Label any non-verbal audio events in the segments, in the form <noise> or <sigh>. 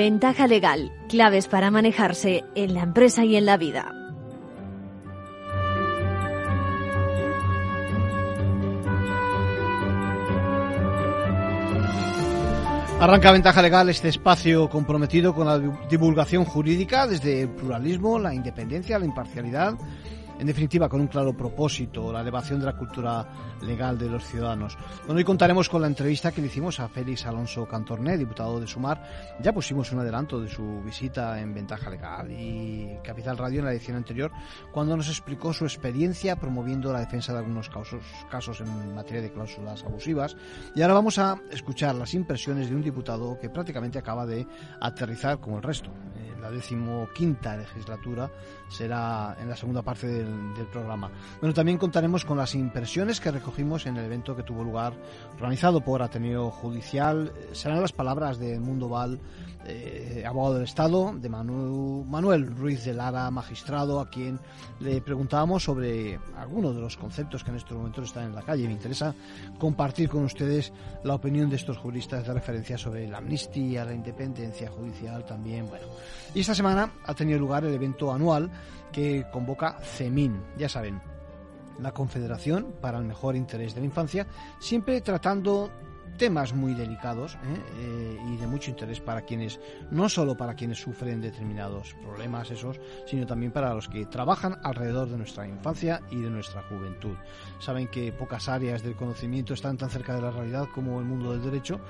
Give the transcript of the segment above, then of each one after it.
Ventaja legal, claves para manejarse en la empresa y en la vida. Arranca Ventaja Legal este espacio comprometido con la divulgación jurídica desde el pluralismo, la independencia, la imparcialidad en definitiva, con un claro propósito, la elevación de la cultura legal de los ciudadanos. Bueno, hoy contaremos con la entrevista que le hicimos a Félix Alonso Cantorné, diputado de Sumar. Ya pusimos un adelanto de su visita en Ventaja Legal y Capital Radio en la edición anterior, cuando nos explicó su experiencia promoviendo la defensa de algunos casos, casos en materia de cláusulas abusivas. Y ahora vamos a escuchar las impresiones de un diputado que prácticamente acaba de aterrizar como el resto. la decimoquinta legislatura será en la segunda parte del del, programa. Bueno, también contaremos con las impresiones que recogimos en el evento que tuvo lugar organizado por Ateneo Judicial. Eh, serán las palabras de Mundo Val, eh, abogado del Estado, de Manuel Ruiz de Lara, magistrado, a quien le preguntábamos sobre algunos de los conceptos que en estos momentos están en la calle. Me interesa compartir con ustedes la opinión de estos juristas de referencia sobre la amnistía, la independencia judicial también. Bueno, y esta semana ha tenido lugar el evento anual que convoca CEMIN, ya saben, la Confederación para el Mejor Interés de la Infancia, siempre tratando temas muy delicados ¿eh? Eh, y de mucho interés para quienes, no solo para quienes sufren determinados problemas esos, sino también para los que trabajan alrededor de nuestra infancia y de nuestra juventud. Saben que pocas áreas del conocimiento están tan cerca de la realidad como el mundo del derecho,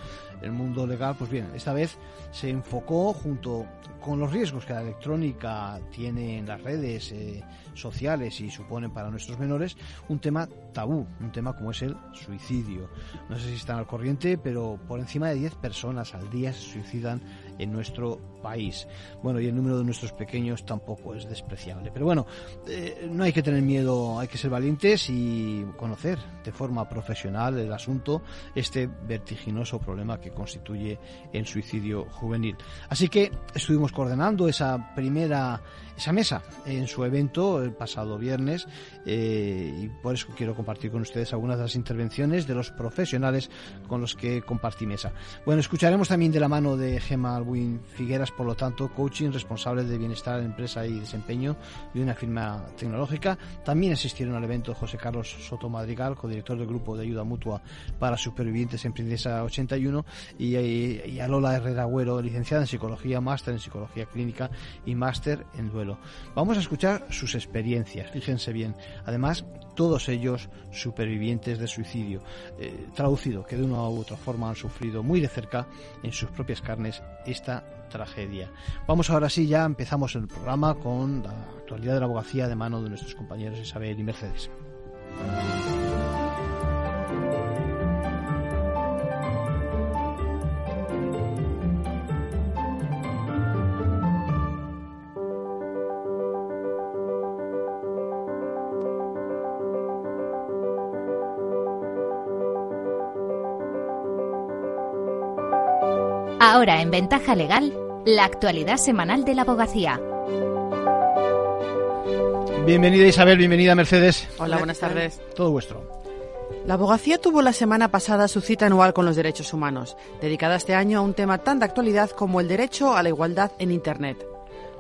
el mundo legal. Pues bien, esta vez se enfocó junto con los riesgos que la electrónica tiene en las redes eh, sociales y suponen para nuestros menores, un tema tabú, un tema como es el suicidio. No sé si están al corriente pero por encima de 10 personas al día se suicidan en nuestro país. Bueno, y el número de nuestros pequeños tampoco es despreciable. Pero bueno, eh, no hay que tener miedo, hay que ser valientes y conocer de forma profesional el asunto, este vertiginoso problema que constituye el suicidio juvenil. Así que estuvimos coordinando esa primera, esa mesa en su evento el pasado viernes eh, y por eso quiero compartir con ustedes algunas de las intervenciones de los profesionales con los que compartí mesa. Bueno, escucharemos también de la mano de Gemma Albuin Figueras, por lo tanto, coaching responsable de bienestar, en empresa y desempeño de una firma tecnológica. También asistieron al evento José Carlos Soto Madrigal, codirector del grupo de ayuda mutua para supervivientes en Princesa 81, y, y a Lola Herrera Agüero, licenciada en psicología, máster en psicología clínica y máster en duelo. Vamos a escuchar sus experiencias, fíjense bien. Además, todos ellos supervivientes de suicidio, eh, traducido que de una u otra forma han sufrido muy de cerca en sus propias carnes esta tragedia. Vamos ahora sí, ya empezamos el programa con la actualidad de la abogacía de mano de nuestros compañeros Isabel y Mercedes. Ahora en Ventaja Legal, la actualidad semanal de la abogacía. Bienvenida Isabel, bienvenida Mercedes. Hola, buenas tardes. Todo vuestro. La abogacía tuvo la semana pasada su cita anual con los derechos humanos, dedicada este año a un tema tan de actualidad como el derecho a la igualdad en Internet.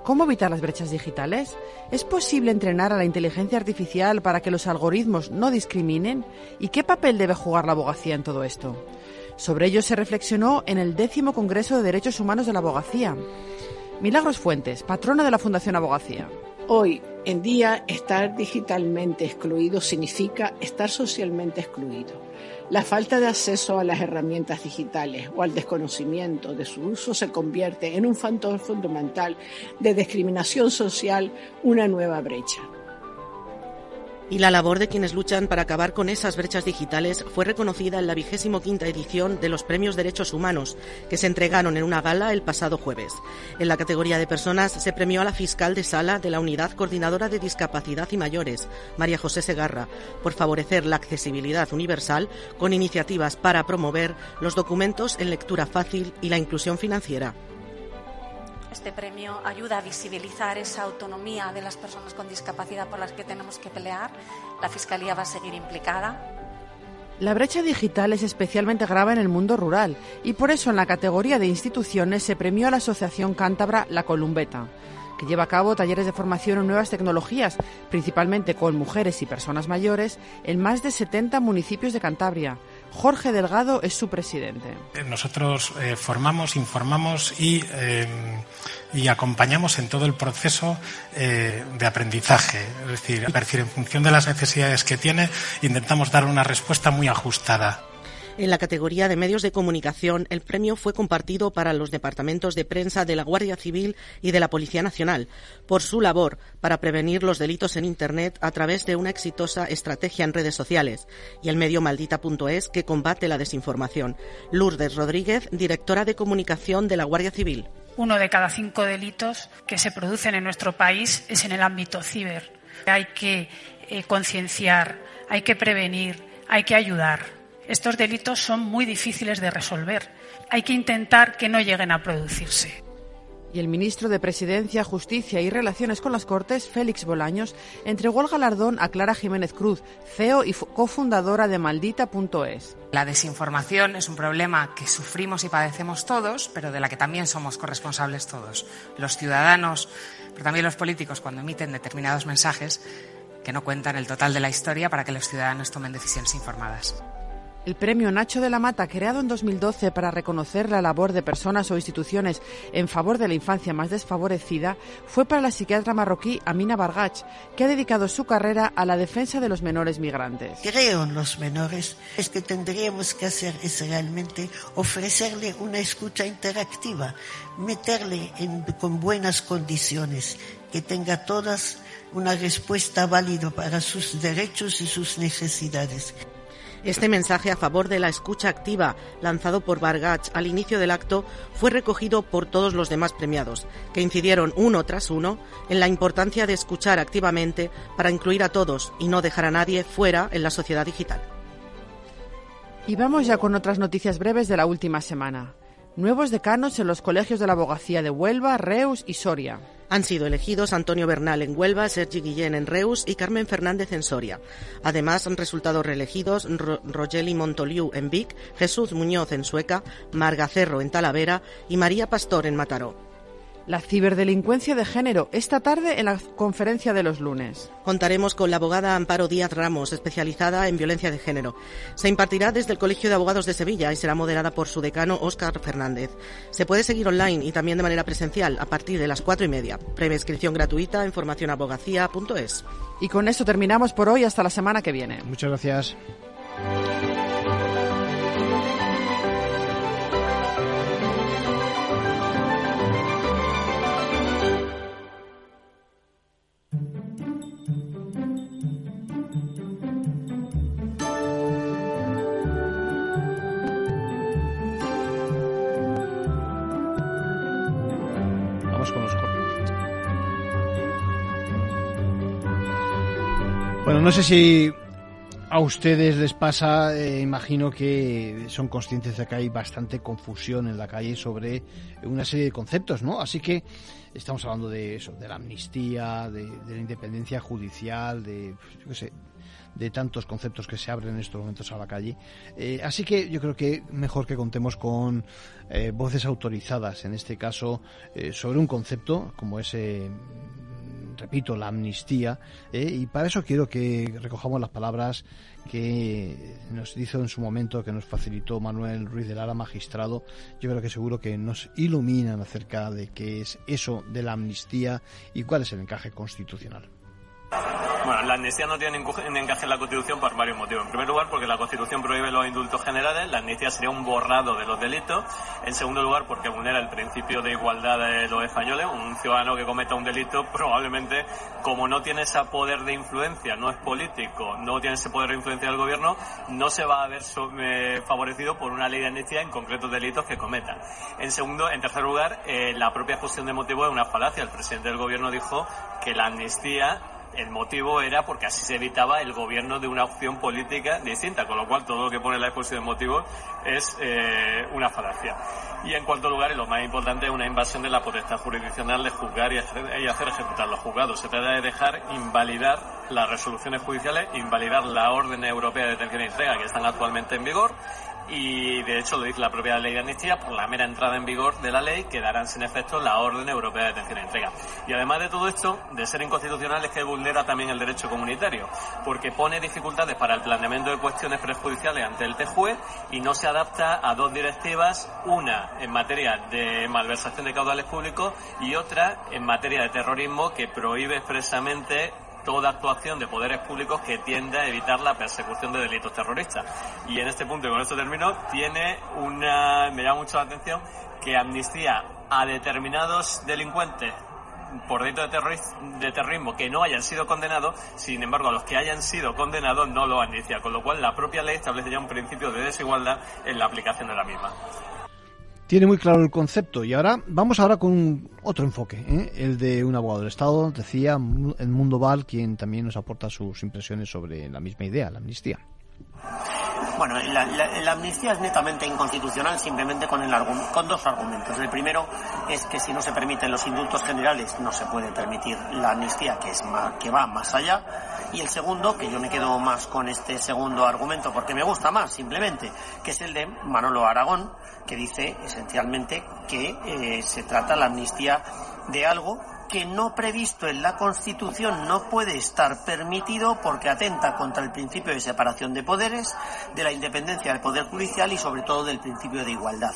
¿Cómo evitar las brechas digitales? ¿Es posible entrenar a la inteligencia artificial para que los algoritmos no discriminen? ¿Y qué papel debe jugar la abogacía en todo esto? Sobre ello se reflexionó en el décimo Congreso de Derechos Humanos de la Abogacía. Milagros Fuentes, patrona de la Fundación Abogacía. Hoy en día, estar digitalmente excluido significa estar socialmente excluido. La falta de acceso a las herramientas digitales o al desconocimiento de su uso se convierte en un factor fundamental de discriminación social, una nueva brecha y la labor de quienes luchan para acabar con esas brechas digitales fue reconocida en la vigésimo quinta edición de los Premios Derechos Humanos, que se entregaron en una gala el pasado jueves. En la categoría de personas se premió a la fiscal de sala de la Unidad Coordinadora de Discapacidad y Mayores, María José Segarra, por favorecer la accesibilidad universal con iniciativas para promover los documentos en lectura fácil y la inclusión financiera. Este premio ayuda a visibilizar esa autonomía de las personas con discapacidad por las que tenemos que pelear. La Fiscalía va a seguir implicada. La brecha digital es especialmente grave en el mundo rural y por eso en la categoría de instituciones se premió a la Asociación Cántabra La Columbeta, que lleva a cabo talleres de formación en nuevas tecnologías, principalmente con mujeres y personas mayores, en más de 70 municipios de Cantabria. Jorge Delgado es su presidente. Nosotros eh, formamos, informamos y, eh, y, acompañamos en todo el proceso eh, de aprendizaje. Es decir, en función de las necesidades que tiene, intentamos dar una respuesta muy ajustada. En la categoría de medios de comunicación, el premio fue compartido para los departamentos de prensa de la Guardia Civil y de la Policía Nacional por su labor para prevenir los delitos en Internet a través de una exitosa estrategia en redes sociales y el medio maldita.es que combate la desinformación. Lourdes Rodríguez, directora de comunicación de la Guardia Civil. Uno de cada cinco delitos que se producen en nuestro país es en el ámbito ciber. Hay que eh, concienciar, hay que prevenir, hay que ayudar. Estos delitos son muy difíciles de resolver. Hay que intentar que no lleguen a producirse. Y el ministro de Presidencia, Justicia y Relaciones con las Cortes, Félix Bolaños, entregó el galardón a Clara Jiménez Cruz, CEO y cofundadora de Maldita.es. La desinformación es un problema que sufrimos y padecemos todos, pero de la que también somos corresponsables todos. Los ciudadanos, pero también los políticos, cuando emiten determinados mensajes que no cuentan el total de la historia para que los ciudadanos tomen decisiones informadas. El premio Nacho de la Mata, creado en 2012 para reconocer la labor de personas o instituciones en favor de la infancia más desfavorecida, fue para la psiquiatra marroquí Amina Bargach, que ha dedicado su carrera a la defensa de los menores migrantes. Creo en los menores. Es que tendríamos que hacer es realmente ofrecerle una escucha interactiva, meterle en, con buenas condiciones, que tenga todas una respuesta válida para sus derechos y sus necesidades. Este mensaje a favor de la escucha activa, lanzado por Bargach al inicio del acto, fue recogido por todos los demás premiados, que incidieron uno tras uno en la importancia de escuchar activamente para incluir a todos y no dejar a nadie fuera en la sociedad digital. Y vamos ya con otras noticias breves de la última semana. Nuevos decanos en los colegios de la abogacía de Huelva, Reus y Soria. Han sido elegidos Antonio Bernal en Huelva, Sergi Guillén en Reus y Carmen Fernández en Soria. Además, han resultado reelegidos Rogeli Montoliu en Vic, Jesús Muñoz en Sueca, Marga Cerro en Talavera y María Pastor en Mataró. La ciberdelincuencia de género, esta tarde en la conferencia de los lunes. Contaremos con la abogada Amparo Díaz Ramos, especializada en violencia de género. Se impartirá desde el Colegio de Abogados de Sevilla y será moderada por su decano Óscar Fernández. Se puede seguir online y también de manera presencial a partir de las cuatro y media. Previa inscripción gratuita en formacionabogacía.es. Y con esto terminamos por hoy hasta la semana que viene. Muchas gracias. Bueno, no sé si a ustedes les pasa, eh, imagino que son conscientes de que hay bastante confusión en la calle sobre una serie de conceptos, ¿no? Así que estamos hablando de eso, de la amnistía, de, la independencia judicial, de, yo qué sé, de tantos conceptos que se abren en estos momentos a la calle. Eh, así que yo creo que mejor que contemos con eh, voces autorizadas, en este caso, sobre un concepto como ese repito, la amnistía, ¿eh? y para eso quiero que recojamos las palabras que nos hizo en su momento, que nos facilitó Manuel Ruiz de Lara, magistrado. Yo creo que seguro que nos iluminan acerca de qué es eso de la amnistía y cuál es el encaje constitucional. Bueno, la amnistía no tiene encaje en la Constitución por varios motivos. En primer lugar, porque la Constitución prohíbe los indultos generales, la amnistía sería un borrado de los delitos. En segundo lugar, porque vulnera el principio de igualdad de los españoles. Un ciudadano que cometa un delito <laughs> probablemente, como no tiene ese poder de influencia, no es político, no tiene ese poder de influencia del gobierno, no se va a ver favorecido por una ley de amnistía en concretos delitos que cometa. En segundo, en tercer lugar, eh, la propia exposición de motivo es una falacia. El presidente del gobierno dijo que la amnistía el motivo era porque así se evitaba el gobierno de una opción política distinta, con lo cual todo lo que pone la exposición de motivos es eh, una falacia. Y en cuarto lugar, y lo más importante, es una invasión de la potestad jurisdiccional de juzgar y hacer, y hacer ejecutar los juzgados. Se trata de dejar invalidar las resoluciones judiciales, invalidar la orden europea de detención y entrega que están actualmente en vigor y de hecho lo dice la propia ley de amnistía, por la mera entrada en vigor de la ley quedarán sin efecto la orden europea de detención y entrega. Y además de todo esto, de ser inconstitucional es que vulnera también el derecho comunitario, porque pone dificultades para el planeamiento de cuestiones prejudiciales ante el TJUE y no se adapta a dos directivas, una en materia de malversación de caudales públicos y otra en materia de terrorismo que prohíbe expresamente toda actuación de poderes públicos que tiende a evitar la persecución de delitos terroristas. Y en este punto, y con esto termino, tiene una, me llama mucho la atención que amnistía a determinados delincuentes por delito de, de terrorismo que no hayan sido condenados, sin embargo, a los que hayan sido condenados no lo amnistía, con lo cual la propia ley establece ya un principio de desigualdad en la aplicación de la misma tiene muy claro el concepto. Y ahora vamos ahora con otro enfoque, ¿eh? el de un abogado del Estado, decía el Mundo Val, quien también nos aporta sus impresiones sobre la misma idea, la amnistía. Bueno, la, amnistía es netamente inconstitucional simplemente con, el, con dos argumentos. El primero es que si no se permiten los indultos generales no se puede permitir la amnistía que, es que va más allá. Y el segundo, que yo me quedo más con este segundo argumento porque me gusta más simplemente, que es el de Manolo Aragón, que dice esencialmente que eh, se trata la amnistía de algo que no previsto en la Constitución no puede estar permitido porque atenta contra el principio de separación de poderes, de la independencia del Poder Judicial y sobre todo del principio de igualdad.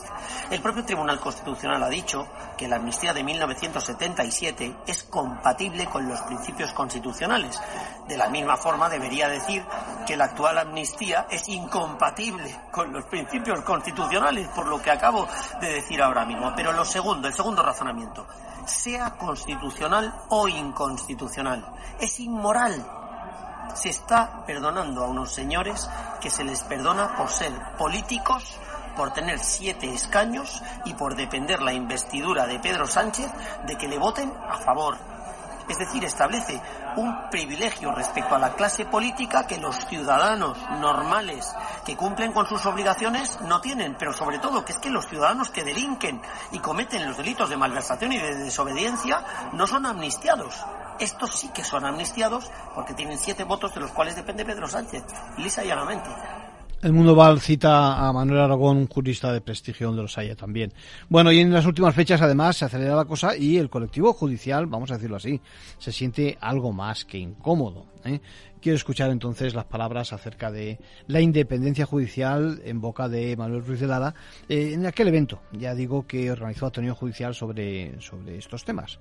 El propio Tribunal Constitucional ha dicho que la amnistía de 1977 es compatible con los principios constitucionales. De la misma forma debería decir que la actual amnistía es incompatible con los principios constitucionales, por lo que acabo de decir ahora mismo. Pero lo segundo, el segundo razonamiento, sea constitucional o inconstitucional. Es inmoral. Se está perdonando a unos señores que se les perdona por ser políticos, por tener siete escaños y por depender la investidura de Pedro Sánchez de que le voten a favor es decir, establece un privilegio respecto a la clase política que los ciudadanos normales que cumplen con sus obligaciones no tienen, pero sobre todo que es que los ciudadanos que delinquen y cometen los delitos de malversación y de desobediencia no son amnistiados. Estos sí que son amnistiados porque tienen siete votos de los cuales depende Pedro Sánchez, lisa y llanamente. El Mundo Val cita a Manuel Aragón, un jurista de prestigio donde los haya también. Bueno, y en las últimas fechas además se acelera la cosa y el colectivo judicial, vamos a decirlo así, se siente algo más que incómodo. ¿eh? Quiero escuchar entonces las palabras acerca de la independencia judicial en boca de Manuel Ruiz de Lara eh, en aquel evento, ya digo, que organizó Antonio Judicial sobre, sobre estos temas.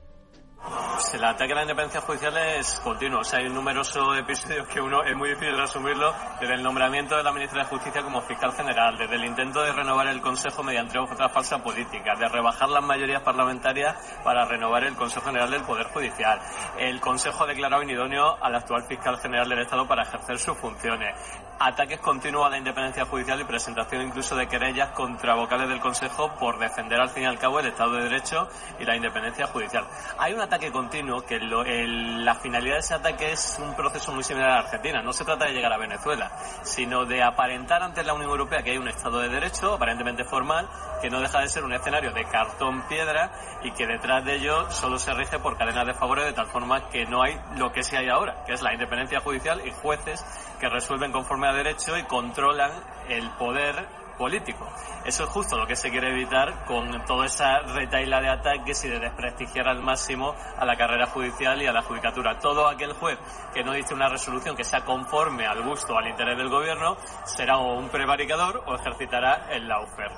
El ataque a la independencia judicial es continuo. O sea, hay numerosos episodios que uno es muy difícil resumirlo, desde el nombramiento de la ministra de Justicia como fiscal general, desde el intento de renovar el Consejo mediante otra falsa política, de rebajar las mayorías parlamentarias para renovar el Consejo General del Poder Judicial. El Consejo ha declarado inidóneo al actual fiscal general del Estado para ejercer sus funciones. Ataques continuos a la independencia judicial y presentación incluso de querellas contra vocales del Consejo por defender al fin y al cabo el Estado de Derecho y la independencia judicial. Hay un ataque continuo, que la finalidad de ese ataque es un proceso muy similar a Argentina. No se trata de llegar a Venezuela, sino de aparentar ante la Unión Europea que hay un Estado de Derecho, aparentemente formal, que no deja de ser un escenario de cartón piedra y que detrás de ello solo se rige por cadenas de favores de tal forma que no hay lo que sí hay ahora, que es la independencia judicial y jueces que resuelven conforme a derecho y controlan el poder político. Eso es justo lo que se quiere evitar con toda esa retaila de ataques y de desprestigiar al máximo a la carrera judicial y a la judicatura. Todo aquel juez que no dice una resolución que sea conforme al gusto o al interés del gobierno será un prevaricador o ejercitará el laufer.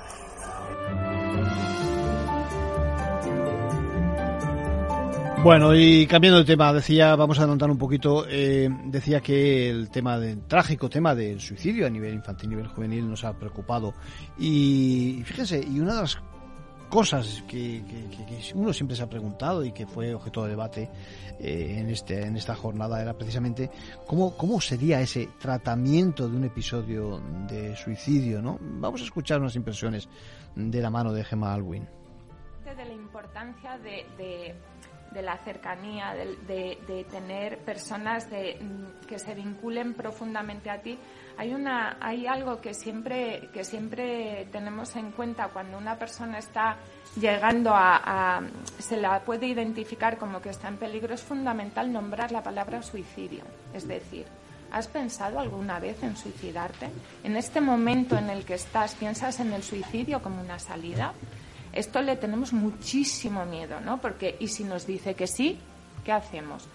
Bueno, y cambiando de tema, decía, vamos a adelantar un poquito, eh, decía que el tema del trágico tema del suicidio a nivel infantil, a nivel juvenil nos ha preocupado. Y fíjense, y una de las cosas que, uno siempre se ha preguntado y que fue objeto de debate eh, en, este, en esta jornada era precisamente cómo, cómo sería ese tratamiento de un episodio de suicidio, ¿no? Vamos a escuchar unas impresiones de la mano de Gemma Alwin. De la importancia de la cercanía, de, tener personas de, mm, que se vinculen profundamente a ti. Hay, una, hay algo que siempre, que siempre tenemos en cuenta cuando una persona está llegando a, se la puede identificar como que está en peligro, es fundamental nombrar la palabra suicidio. Es decir, ¿has pensado alguna vez en suicidarte? En este momento en el que estás, ¿piensas en el suicidio como una salida? Esto le tenemos muchísimo miedo, ¿no? Porque, ¿y si nos dice que sí? ¿Qué hacemos?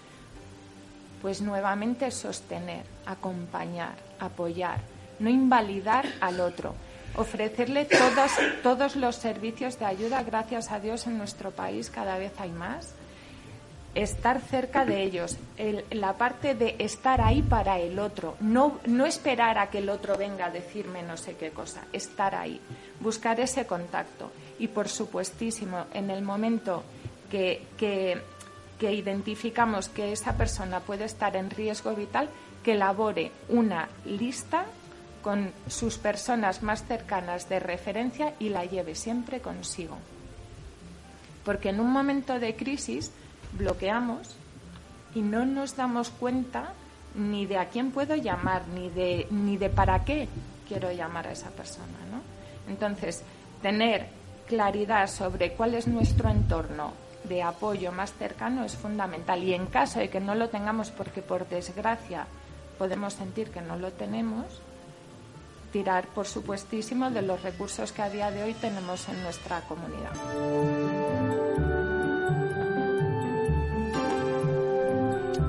Pues nuevamente sostener, acompañar, apoyar, no invalidar al otro, ofrecerle todos, todos los servicios de ayuda, gracias a Dios en nuestro país cada vez hay más, estar cerca de ellos, la parte de estar ahí para el otro, no, no esperar a que el otro venga a decirme no sé qué cosa, estar ahí, buscar ese contacto. Y por supuestísimo, en el momento que, que, identificamos que esa persona puede estar en riesgo vital, que elabore una lista con sus personas más cercanas de referencia y la lleve siempre consigo. Porque en un momento de crisis bloqueamos y no nos damos cuenta ni de a quién puedo llamar, ni de, ni de para qué quiero llamar a esa persona. ¿no? Entonces, tener claridad sobre cuál es nuestro entorno de apoyo más cercano es fundamental. Y en caso de que no lo tengamos, porque por desgracia podemos sentir que no lo tenemos, tirar, por supuestísimo, de los recursos que a día de hoy tenemos en nuestra comunidad.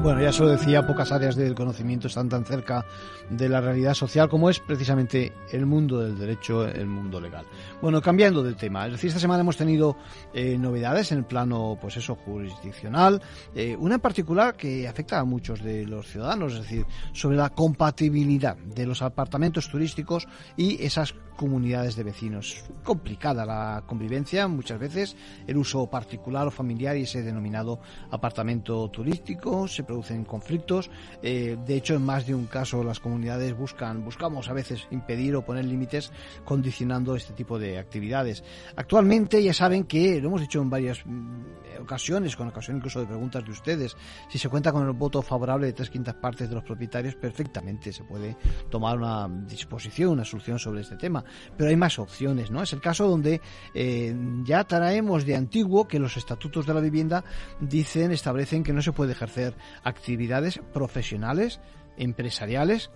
Bueno, ya se lo decía, pocas áreas del conocimiento están tan cerca de la realidad social como es precisamente el mundo del derecho, el mundo legal. Bueno, cambiando de tema, es decir, esta semana hemos tenido eh, novedades en el plano, pues eso, jurisdiccional, eh, una en particular que afecta a muchos de los ciudadanos, es decir, sobre la compatibilidad de los apartamentos turísticos y esas comunidades de vecinos. Complicada la convivencia muchas veces, el uso particular o familiar y ese denominado apartamento turístico, se producen conflictos. Eh, de hecho, en más de un caso las comunidades buscan, buscamos a veces impedir o poner límites condicionando este tipo de actividades. Actualmente ya saben que, lo hemos dicho en varias mm, ocasiones, con ocasión incluso de preguntas de ustedes, si se cuenta con el voto favorable de tres quintas partes de los propietarios, perfectamente se puede tomar una disposición, una solución sobre este tema pero hay más opciones, ¿no? Es el caso donde eh, ya traemos de antiguo que los estatutos de la vivienda dicen, establecen que no se puede ejercer actividades profesionales, empresariales,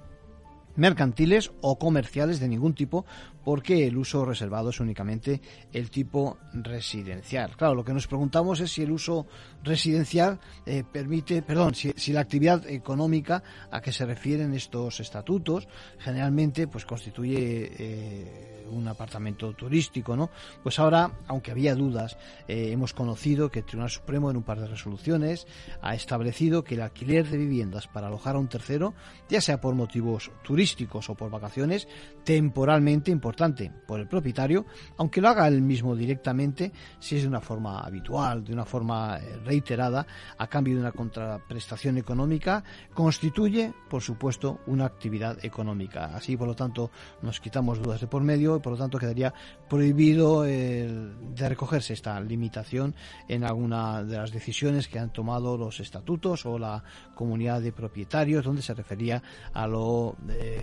mercantiles o comerciales de ningún tipo porque el uso reservado es únicamente el tipo residencial. Claro, lo que nos preguntamos es si el uso residencial eh, permite, perdón, si, la actividad económica a que se refieren estos estatutos generalmente pues constituye eh, un apartamento turístico, ¿no? Pues ahora, aunque había dudas, eh, hemos conocido que el Tribunal Supremo en un par de resoluciones ha establecido que el alquiler de viviendas para alojar a un tercero, ya sea por motivos turísticos o por vacaciones, temporalmente importante por el propietario, aunque lo haga él mismo directamente, si es de una forma habitual, de una forma eh, reiterada, a cambio de una contraprestación económica, constituye, por supuesto, una actividad económica. Así, por lo tanto, nos quitamos dudas de por medio por lo tanto quedaría prohibido de recogerse esta limitación en alguna de las decisiones que han tomado los estatutos o la comunidad de propietarios, donde se refería a lo eh,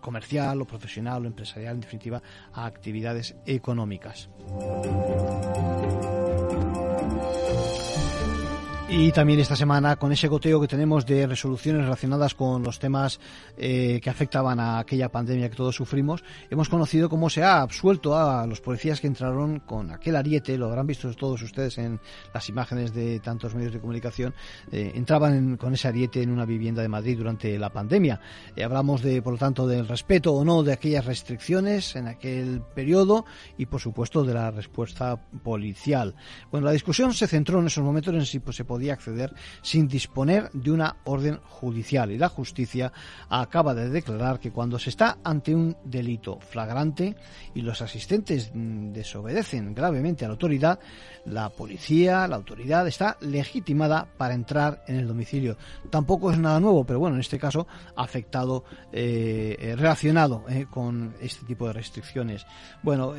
comercial, lo profesional, lo empresarial, en definitiva, a actividades económicas. Y también esta semana, con ese goteo que tenemos de resoluciones relacionadas con los temas eh, que afectaban a aquella pandemia que todos sufrimos, hemos conocido cómo se ha absuelto a los policías que entraron con aquel ariete, lo habrán visto todos ustedes en las imágenes de tantos medios de comunicación, eh, entraban con ese ariete en una vivienda de Madrid durante la pandemia. Eh, hablamos de, por lo tanto, del respeto o no de aquellas restricciones en aquel periodo y, por supuesto, de la respuesta policial. Bueno, la discusión se centró en esos momentos en si pues, se podía acceder sin disponer de una orden judicial. Y la justicia acaba de declarar que cuando se está ante un delito flagrante y los asistentes mm, desobedecen gravemente a la autoridad, la policía, la autoridad está legitimada para entrar en el domicilio. Tampoco es nada nuevo, pero bueno, en este caso afectado, eh, eh, relacionado eh, con este tipo de restricciones. Bueno,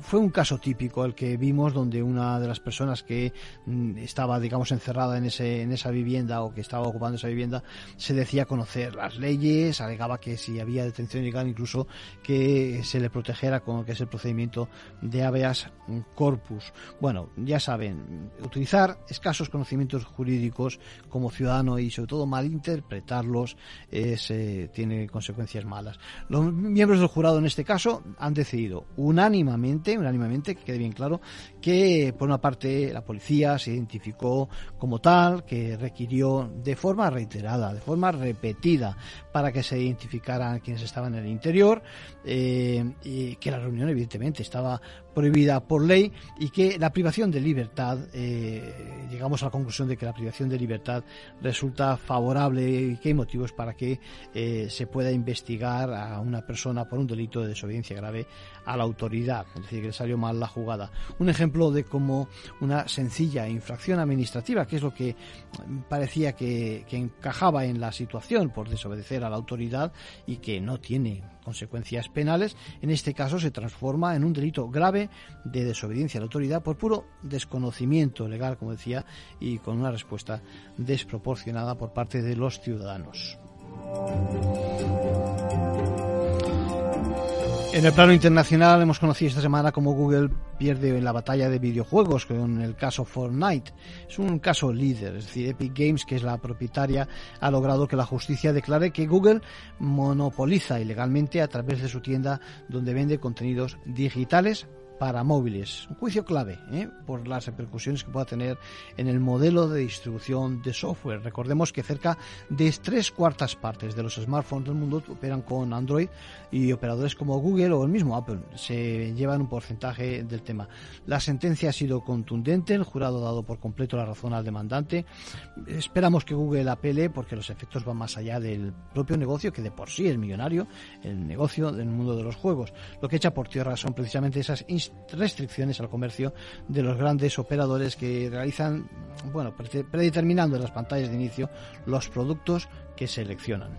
fue un caso típico el que vimos donde una de las personas que mm, estaba, digamos, encerrada en, ese, en esa vivienda o que estaba ocupando esa vivienda se decía conocer las leyes, alegaba que si había detención ilegal incluso que se le protegiera con lo que es el procedimiento de habeas corpus. Bueno, ya saben, utilizar escasos conocimientos jurídicos como ciudadano y sobre todo malinterpretarlos es, eh, tiene consecuencias malas. Los miembros del jurado en este caso han decidido unánimamente, unánimamente, que quede bien claro, que por una parte la policía se identificó como tal, que requirió de forma reiterada, de forma repetida, para que se identificaran quienes estaban en el interior, eh, que la reunión evidentemente estaba prohibida por ley y que la privación de libertad, eh, llegamos a la conclusión de que la privación de libertad resulta favorable y que hay motivos para que eh, se pueda investigar a una persona por un delito de desobediencia grave a la autoridad, es decir, que le salió mal la jugada. Un ejemplo de cómo una sencilla infracción administrativa, que es lo que parecía que, que encajaba en la situación por desobedecer a la autoridad y que no tiene consecuencias penales, en este caso se transforma en un delito grave de desobediencia a la autoridad por puro desconocimiento legal, como decía, y con una respuesta desproporcionada por parte de los ciudadanos. En el plano internacional hemos conocido esta semana cómo Google pierde en la batalla de videojuegos con el caso Fortnite. Es un caso líder, es decir, Epic Games, que es la propietaria, ha logrado que la justicia declare que Google monopoliza ilegalmente a través de su tienda donde vende contenidos digitales para móviles. Un juicio clave ¿eh? por las repercusiones que pueda tener en el modelo de distribución de software. Recordemos que cerca de tres cuartas partes de los smartphones del mundo operan con Android y operadores como Google o el mismo Apple se llevan un porcentaje del tema. La sentencia ha sido contundente, el jurado ha dado por completo la razón al demandante. Esperamos que Google apele porque los efectos van más allá del propio negocio que de por sí es millonario, el negocio del mundo de los juegos. Lo que echa por tierra son precisamente esas restricciones al comercio de los grandes operadores que realizan, bueno, predeterminando en las pantallas de inicio los productos que seleccionan.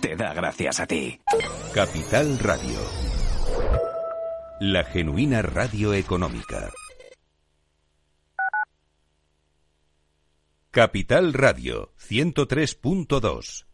te da gracias a ti. Capital Radio. La genuina radio económica. Capital Radio 103.2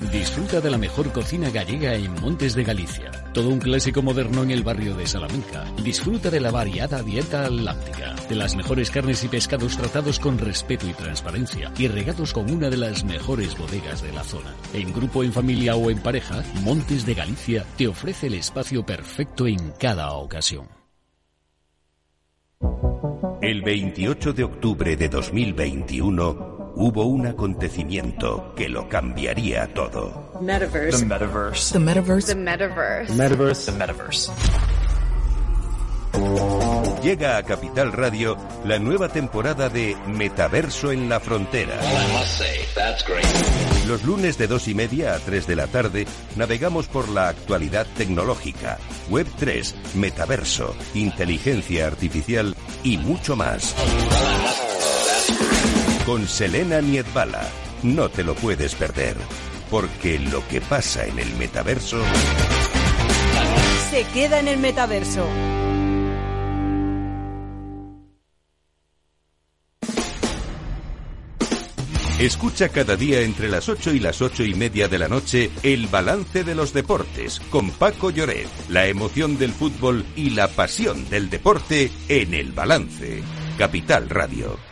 Disfruta de la mejor cocina gallega en Montes de Galicia. Todo un clásico moderno en el barrio de Salamanca. Disfruta de la variada dieta atlántica, de las mejores carnes y pescados tratados con respeto y transparencia y regados con una de las mejores bodegas de la zona. En grupo, en familia o en pareja, Montes de Galicia te ofrece el espacio perfecto en cada ocasión. El 28 de octubre de 2021 hubo un acontecimiento que lo cambiaría todo. Metaverse. The metaverse. The metaverse. The metaverse. Metaverse. The metaverse. Llega a Capital Radio la nueva temporada de Metaverso en la Frontera. Los lunes de dos y media a 3 de la tarde navegamos por la actualidad tecnológica, Web 3, Metaverso, inteligencia artificial y mucho más con Selena Niedbala. No te lo puedes perder, porque lo que pasa en el metaverso... Se queda en el metaverso. Escucha cada día entre las 8 y las ocho y media de la noche el balance de los deportes con Paco Lloret, la emoción del fútbol y la pasión del deporte en el balance. Capital Radio.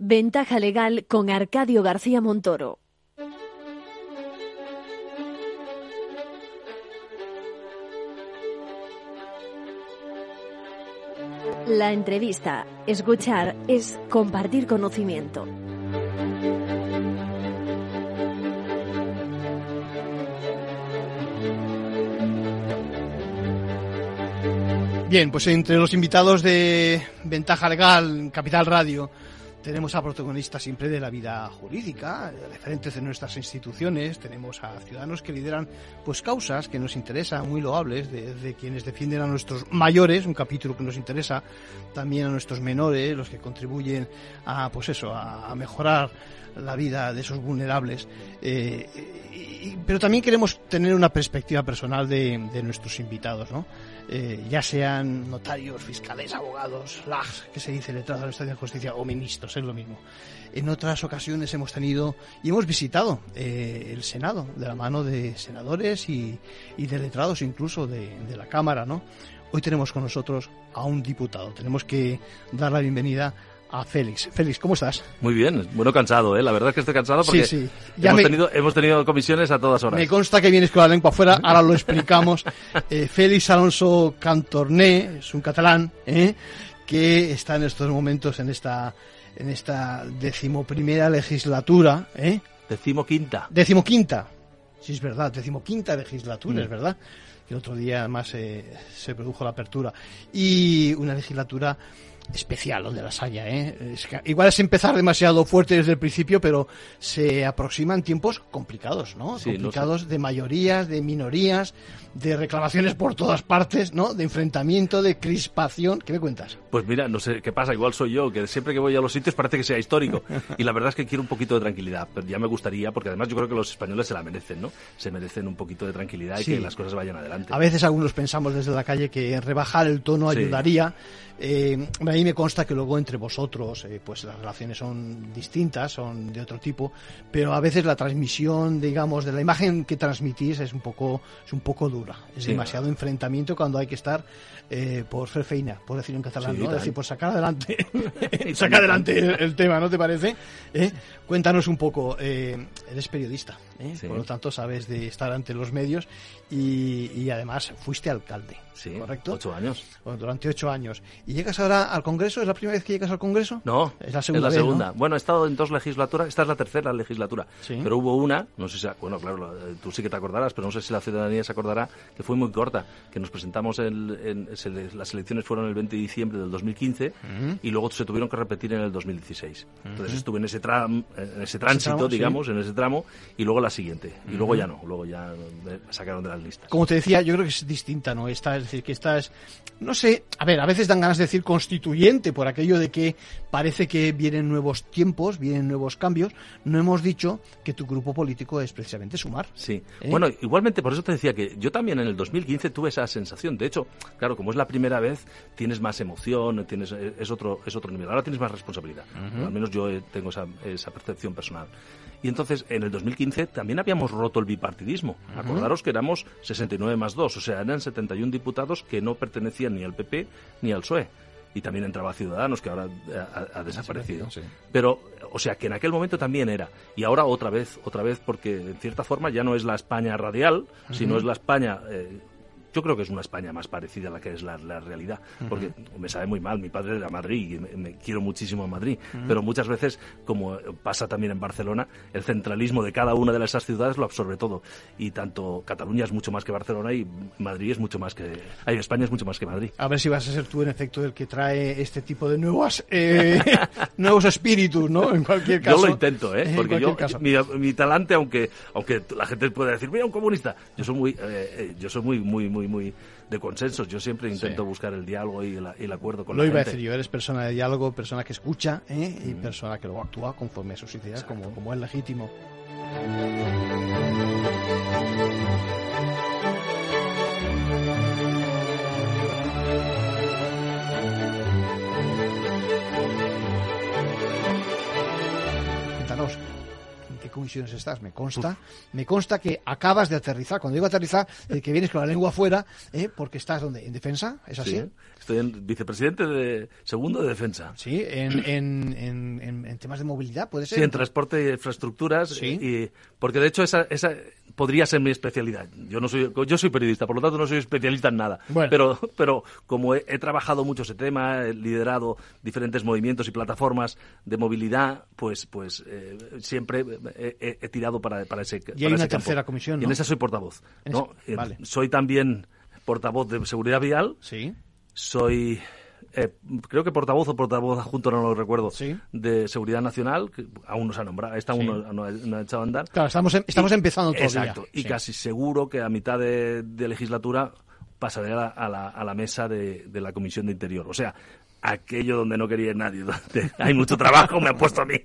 Ventaja legal con Arcadio García Montoro. La entrevista, escuchar, es compartir conocimiento. Bien, pues entre los invitados de Ventaja Legal, Capital Radio, tenemos a protagonistas siempre de la vida jurídica, referentes de nuestras instituciones, tenemos a ciudadanos que lideran pues causas que nos interesan, muy loables, de, de, quienes defienden a nuestros mayores, un capítulo que nos interesa, también a nuestros menores, los que contribuyen a pues eso, a, mejorar la vida de esos vulnerables. Eh, pero también queremos tener una perspectiva personal de, de nuestros invitados, ¿no? Eh, ya sean notarios, fiscales, abogados, LAGs, que se dice letrados del Estado de Justicia, o ministros, es lo mismo. En otras ocasiones hemos tenido y hemos visitado eh, el Senado, de la mano de senadores y, y de letrados incluso de, de la Cámara, ¿no? Hoy tenemos con nosotros a un diputado. Tenemos que dar la bienvenida a Félix. Félix, ¿cómo estás? Muy bien, bueno, cansado, ¿eh? La verdad es que estoy cansado porque sí, sí. Ya hemos, me, tenido, hemos tenido comisiones a todas horas. Me consta que vienes con la lengua afuera, ahora lo explicamos. <laughs> eh, Félix Alonso Cantorné es un catalán ¿eh? que está en estos momentos en esta, en esta decimoprimera legislatura. ¿eh? Decimoquinta. Decimoquinta. Sí, es verdad, decimoquinta legislatura, mm. es verdad. El otro día además eh, se produjo la apertura. Y una legislatura especial donde las haya. ¿eh? Es que igual es empezar demasiado fuerte desde el principio, pero se aproximan tiempos complicados, ¿no? Sí, complicados de mayorías, de minorías, de reclamaciones por todas partes, ¿no? De enfrentamiento, de crispación. ¿Qué me cuentas? Pues mira, no sé qué pasa, igual soy yo, que siempre que voy a los sitios parece que sea histórico. <laughs> Y la verdad es que quiero un poquito de tranquilidad, pero ya me gustaría, porque además yo creo que los españoles se la merecen, ¿no? Se merecen un poquito de tranquilidad y Sí. que las cosas vayan adelante. A veces algunos pensamos desde la calle que rebajar el tono Sí. ayudaría. Eh, a mí me consta que luego entre vosotros, eh, pues las relaciones son distintas, son de otro tipo, pero a veces la transmisión, digamos, de la imagen que transmitís es un poco, es un poco dura. Es Sí, demasiado enfrentamiento cuando hay que estar eh, por fer feina, por decirlo en catalán, Sí, decir, por sacar adelante, <laughs> sacar adelante el, el tema, ¿no te parece? ¿Eh? Cuéntanos un poco, eh, eres periodista, ¿eh? Sí. por lo tanto sabes de estar ante los medios y, y además fuiste alcalde, Sí, ¿correcto? ocho años. Bueno, durante ocho años. ¿Y llegas ahora al Congreso? ¿Es la primera vez que llegas al Congreso? No, es la segunda. es la vez, segunda. ¿no? Bueno, he estado en dos legislaturas, esta es la tercera legislatura, Sí. pero hubo una, no sé si, bueno, claro, la- tú sí que te acordarás, pero no sé si la ciudadanía se acordará, que fue muy corta, que nos presentamos en, en- se le- las elecciones fueron el 20 de diciembre del 2015 Ujú. y luego se tuvieron que repetir en el 2016. Entonces Ujú. estuve en ese, tram, en ese tránsito, tramo, sí. digamos, en ese tramo, y luego la siguiente. Y luego Ujú. ya no, luego ya me sacaron de las listas. Como te decía, yo creo que es distinta, ¿no? Esta, es decir, que esta es, no sé, a ver, a veces dan ganas de decir constituyente por aquello de que parece que vienen nuevos tiempos, vienen nuevos cambios. No hemos dicho que tu grupo político es precisamente Sumar. Sí. ¿Eh? Bueno, igualmente, por eso te decía que yo también en el 2015 tuve esa sensación. De hecho, claro, como es la primera vez, tienes más emoción, tienes eh, es otro es otro nivel. Ahora tienes más responsabilidad. Al menos yo eh, tengo esa, esa percepción personal. Y entonces, en el 2015 también habíamos roto el bipartidismo. Acordaros que éramos 69 más 2, o sea, eran 71 diputados que no pertenecían ni al PP ni al PSOE. Y también entraba Ciudadanos, que ahora eh, ha, ha desaparecido. Sí. Pero, o sea, que en aquel momento también era. Y ahora otra vez, otra vez, porque en cierta forma ya no es la España radial, sino es la España... eh, yo creo que es una España más parecida a la que es la, la realidad, porque me sabe muy mal, mi padre era Madrid y me, me quiero muchísimo a Madrid, Ujú. pero muchas veces, como pasa también en Barcelona, el centralismo de cada una de esas ciudades lo absorbe todo, y tanto Cataluña es mucho más que Barcelona y Madrid es mucho más que... ay, España es mucho más que Madrid. A ver si vas a ser tú, en efecto, el que trae este tipo de nuevas, eh, <laughs> nuevos espíritus, ¿no? En cualquier caso. Yo lo intento, ¿eh? Porque yo, mi, mi talante, aunque aunque la gente pueda decir, mira, un comunista, yo soy muy, eh, eh, yo soy muy, muy, muy, muy de consensos. Yo siempre intento buscar el diálogo y el, el acuerdo con Lo la iba a gente. decir yo, eres persona de diálogo, persona que escucha ¿eh? y persona que luego actúa conforme a sus ideas, como, como es legítimo. Qué comisiones estás? Me consta, me consta que acabas de aterrizar. Cuando digo aterrizar, eh, que vienes con la lengua afuera, eh, porque estás donde en defensa, ¿es así? Sí, estoy en vicepresidente de segundo de defensa. Sí, en, en, en, en- temas de movilidad, puede ser. Sí, en transporte y infraestructuras. Y, porque de hecho esa, esa podría ser mi especialidad. Yo no soy, yo soy periodista, por lo tanto no soy especialista en nada. Bueno. Pero, pero como he, he trabajado mucho ese tema, he liderado diferentes movimientos y plataformas de movilidad, pues, pues eh, siempre he, he- he tirado para, para ese. Y para hay ese una campo. tercera comisión, Y en esa soy portavoz. ¿no? vale. Soy también portavoz de seguridad vial. Sí. Soy eh, creo que portavoz o portavoz adjunto, no lo recuerdo, de Seguridad Nacional, que aún no se ha nombrado, está aún Sí. no, no ha- no ha echado a andar. Claro, estamos, em- estamos Y- empezando todavía. Exacto, y Sí. casi seguro que a mitad de, de legislatura pasaré a la, a la- a la mesa de, de la Comisión de Interior. O sea, aquello donde no quería ir nadie, <laughs> donde hay mucho trabajo, me ha puesto a mí.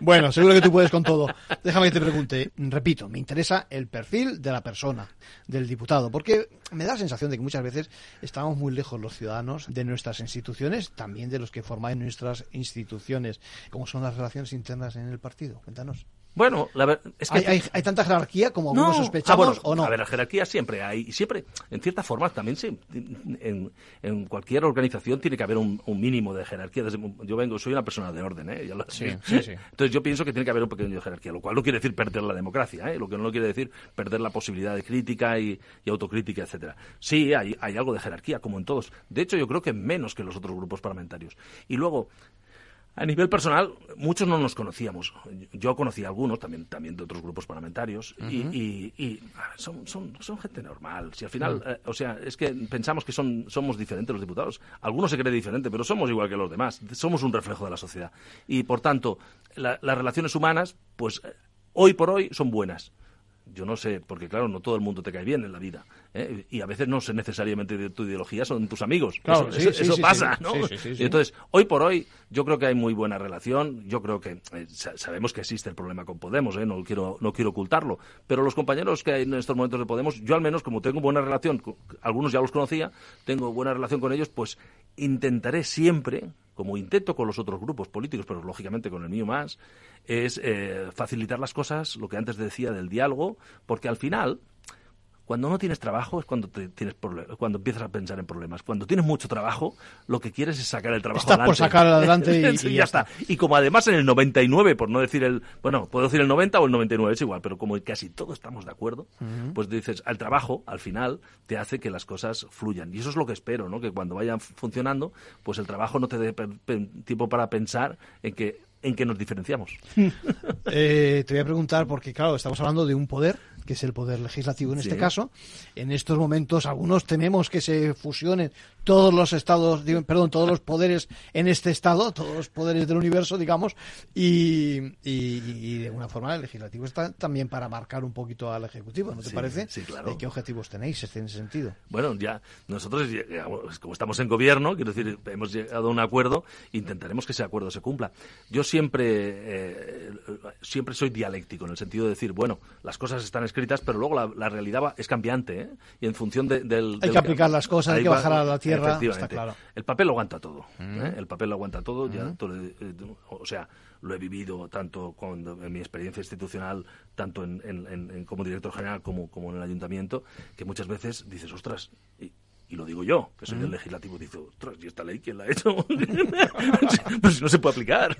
Bueno, seguro que tú puedes con todo. Déjame que te pregunte. Repito, me interesa el perfil de la persona, del diputado, porque me da la sensación de que muchas veces estamos muy lejos los ciudadanos de nuestras instituciones, también de los que forman nuestras instituciones. ¿Cómo son las relaciones internas en el partido? Cuéntanos. Bueno, la ver- es que ¿Hay, hay- hay tanta jerarquía como algunos sospechamos Ah, bueno, o no? A ver, la jerarquía siempre hay. Y siempre, en cierta forma, también se, en, en cualquier organización tiene que haber un, un mínimo de jerarquía. Desde- yo vengo, soy una persona de orden, ¿eh? Lo- Sí, sí, sí. Entonces yo pienso que tiene que haber un pequeño de jerarquía, lo cual no quiere decir perder la democracia, ¿eh? Lo que no quiere decir perder la posibilidad de crítica y, y autocrítica, etcétera. Sí, hay, hay algo de jerarquía, como en todos. De hecho, yo creo que menos que los otros grupos parlamentarios. Y luego, a nivel personal, muchos no nos conocíamos. Yo conocí a algunos, también, también de otros grupos parlamentarios, y, y- y, son, son, son gente normal. Si al final, eh, o sea, es que pensamos que son, somos diferentes los diputados. Algunos se cree diferente, pero somos igual que los demás. Somos un reflejo de la sociedad. Y por tanto, la- las relaciones humanas, pues eh, hoy por hoy son buenas. Yo no sé, porque claro, no todo el mundo te cae bien en la vida. ¿Eh? Y a veces no sé necesariamente de tu ideología, son tus amigos. Claro, eso sí, eso- sí, eso sí, pasa. ¿no? Y entonces, hoy por hoy, yo creo que hay muy buena relación. Yo creo que eh, sa- sabemos que existe el problema con Podemos, ¿eh? no, quiero, no quiero ocultarlo. Pero los compañeros que hay en estos momentos de Podemos, yo al menos, como tengo buena relación, algunos ya los conocía, tengo buena relación con ellos, pues intentaré siempre, como intento con los otros grupos políticos, pero lógicamente con el mío más, es eh, facilitar las cosas, lo que antes decía del diálogo, porque al final, cuando no tienes trabajo es cuando te tienes cuando empiezas a pensar en problemas. Cuando tienes mucho trabajo, lo que quieres es sacar el trabajo Estás por adelante. sacar adelante <laughs> y- ya, está. Y como además en el 99, por no decir el, bueno, puedo decir el 90 o el 99, es igual, pero como casi todos estamos de acuerdo, pues dices, al trabajo, al final, te hace que las cosas fluyan. Y eso es lo que espero, ¿no? Que cuando vayan funcionando, pues el trabajo no te dé tiempo para pensar en que en que nos diferenciamos. <laughs> Eh, te voy a preguntar, porque claro, estamos hablando de un poder, que es el poder legislativo en Sí. este caso. En estos momentos, algunos tememos que se fusionen todos los estados, digo, perdón, todos los poderes en este estado, todos los poderes del universo, digamos, y, y- y de alguna forma el legislativo está también para marcar un poquito al ejecutivo, ¿no te Sí, parece? sí, claro. ¿Qué objetivos tenéis en ese sentido? Bueno, ya nosotros, ya, como estamos en gobierno, quiero decir, hemos llegado a un acuerdo, intentaremos que ese acuerdo se cumpla. Yo siempre, eh, siempre soy dialéctico en el sentido de decir, bueno, las cosas están escritas, pero luego la, la realidad va- es cambiante, ¿eh? Y en función de- del... Hay del- que aplicar las cosas, hay que va- bajar a la tierra, efectivamente. está claro. El papel lo aguanta todo, ¿eh? Ujú. El papel lo aguanta todo, ya Ujú. todo, eh, o sea, lo he vivido tanto cuando, en mi experiencia institucional, tanto en, en- en- en como director general como, como en el ayuntamiento, que muchas veces dices, ostras, y, y lo digo yo, que soy del legislativo, dice, ostras, ¿y esta ley quién la ha hecho? <laughs> pues si no se puede aplicar.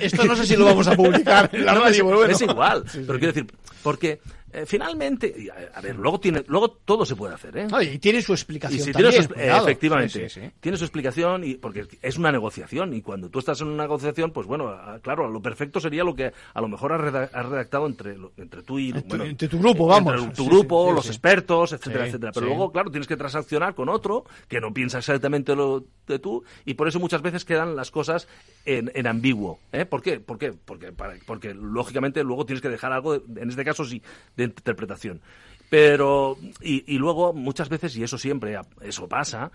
esto no sé si lo vamos a publicar en la No, radio, es, pero bueno. es igual, Sí, sí. pero quiero decir, porque eh, finalmente, a, a ver, luego tiene, luego todo se puede hacer, ¿eh? Y tiene su explicación Y si también, tiene su- cuidado. efectivamente, Sí, sí, sí. tiene su explicación y porque es una negociación y cuando tú estás en una negociación, pues bueno, a- claro, lo perfecto sería lo que a lo mejor has reda- has redactado entre entre tú y Entre- bueno, entre tu grupo, entre vamos. tu grupo, los expertos, etcétera, etcétera. Pero luego, claro, tienes que transaccionar con otro que no piensa exactamente lo de tú y por eso muchas veces quedan las cosas en, en ambiguo. ¿eh? ¿Por qué? ¿Por qué? Porque, para- porque lógicamente luego tienes que dejar algo, de- en este caso sí, de interpretación. Pero, y, y luego muchas veces, y eso siempre, eso pasa,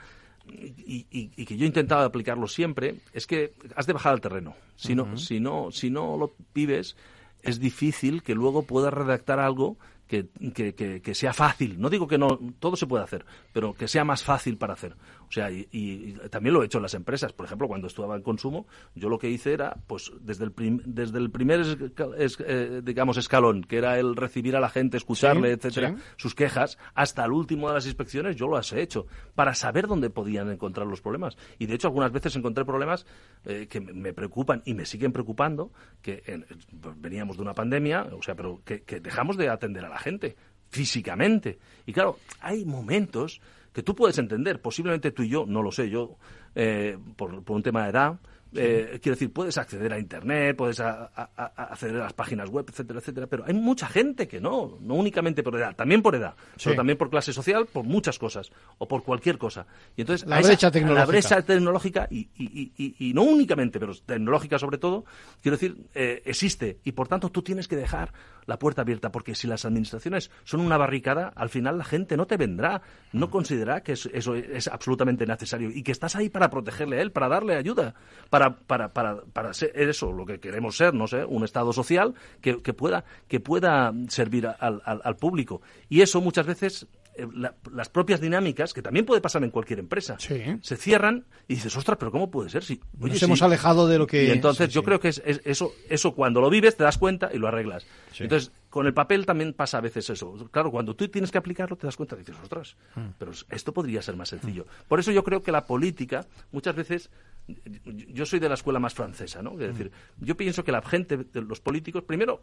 y, y- y que yo he intentado aplicarlo siempre, es que has de bajar al terreno. Si no, si no, si no lo vives, es difícil que luego pueda redactar algo que, que, que, que sea fácil. No digo que no, todo se puede hacer, pero que sea más fácil para hacer. O sea, y, y también lo he hecho en las empresas. Por ejemplo, cuando estuve en consumo, yo lo que hice era, pues, desde el, prim- desde el primer, es- eh, digamos, escalón, que era el recibir a la gente, escucharle, Sí, etcétera, sí. sus quejas, hasta el último de las inspecciones, yo las he hecho, para saber dónde podían encontrar los problemas. Y de hecho, algunas veces encontré problemas eh, que me- me preocupan y me siguen preocupando, que en- veníamos de una pandemia, o sea, pero que, que dejamos de atender a la gente físicamente. Y claro, hay momentos que tú puedes entender, posiblemente tú y yo, no lo sé, yo, eh, por, por un tema de edad, eh, quiero decir, puedes acceder a Internet, puedes a- a- a- acceder a las páginas web, etcétera, etcétera, pero hay mucha gente que no, no únicamente por edad, también por edad, Sí. pero también por clase social, por muchas cosas, o por cualquier cosa. Y entonces, La a brecha tecnológica. La brecha tecnológica, y, y- y- y- y no únicamente, pero tecnológica sobre todo, quiero decir, eh, existe, y por tanto tú tienes que dejar la puerta abierta, porque si las administraciones son una barricada, al final la gente no te vendrá, no considerará que es- eso es absolutamente necesario y que estás ahí para protegerle a él, para darle ayuda, para, para, para, para ser eso, lo que queremos ser, no sé, un Estado social que, que pueda, que pueda servir al, al- al público. Y eso muchas veces la- las propias dinámicas, que también puede pasar en cualquier empresa, se cierran y dices, ostras, pero ¿cómo puede ser? Si, Nos sí". hemos alejado de lo que- Y entonces sí, yo creo que es, es- eso, eso cuando lo vives te das cuenta y lo arreglas. Entonces, con el papel también pasa a veces eso. Claro, cuando tú tienes que aplicarlo te das cuenta y dices, ostras, Mm. pero esto podría ser más sencillo. Por eso yo creo que la política, muchas veces, yo soy de la escuela más francesa, ¿no? Es Mm. decir, yo pienso que la gente, los políticos, primero,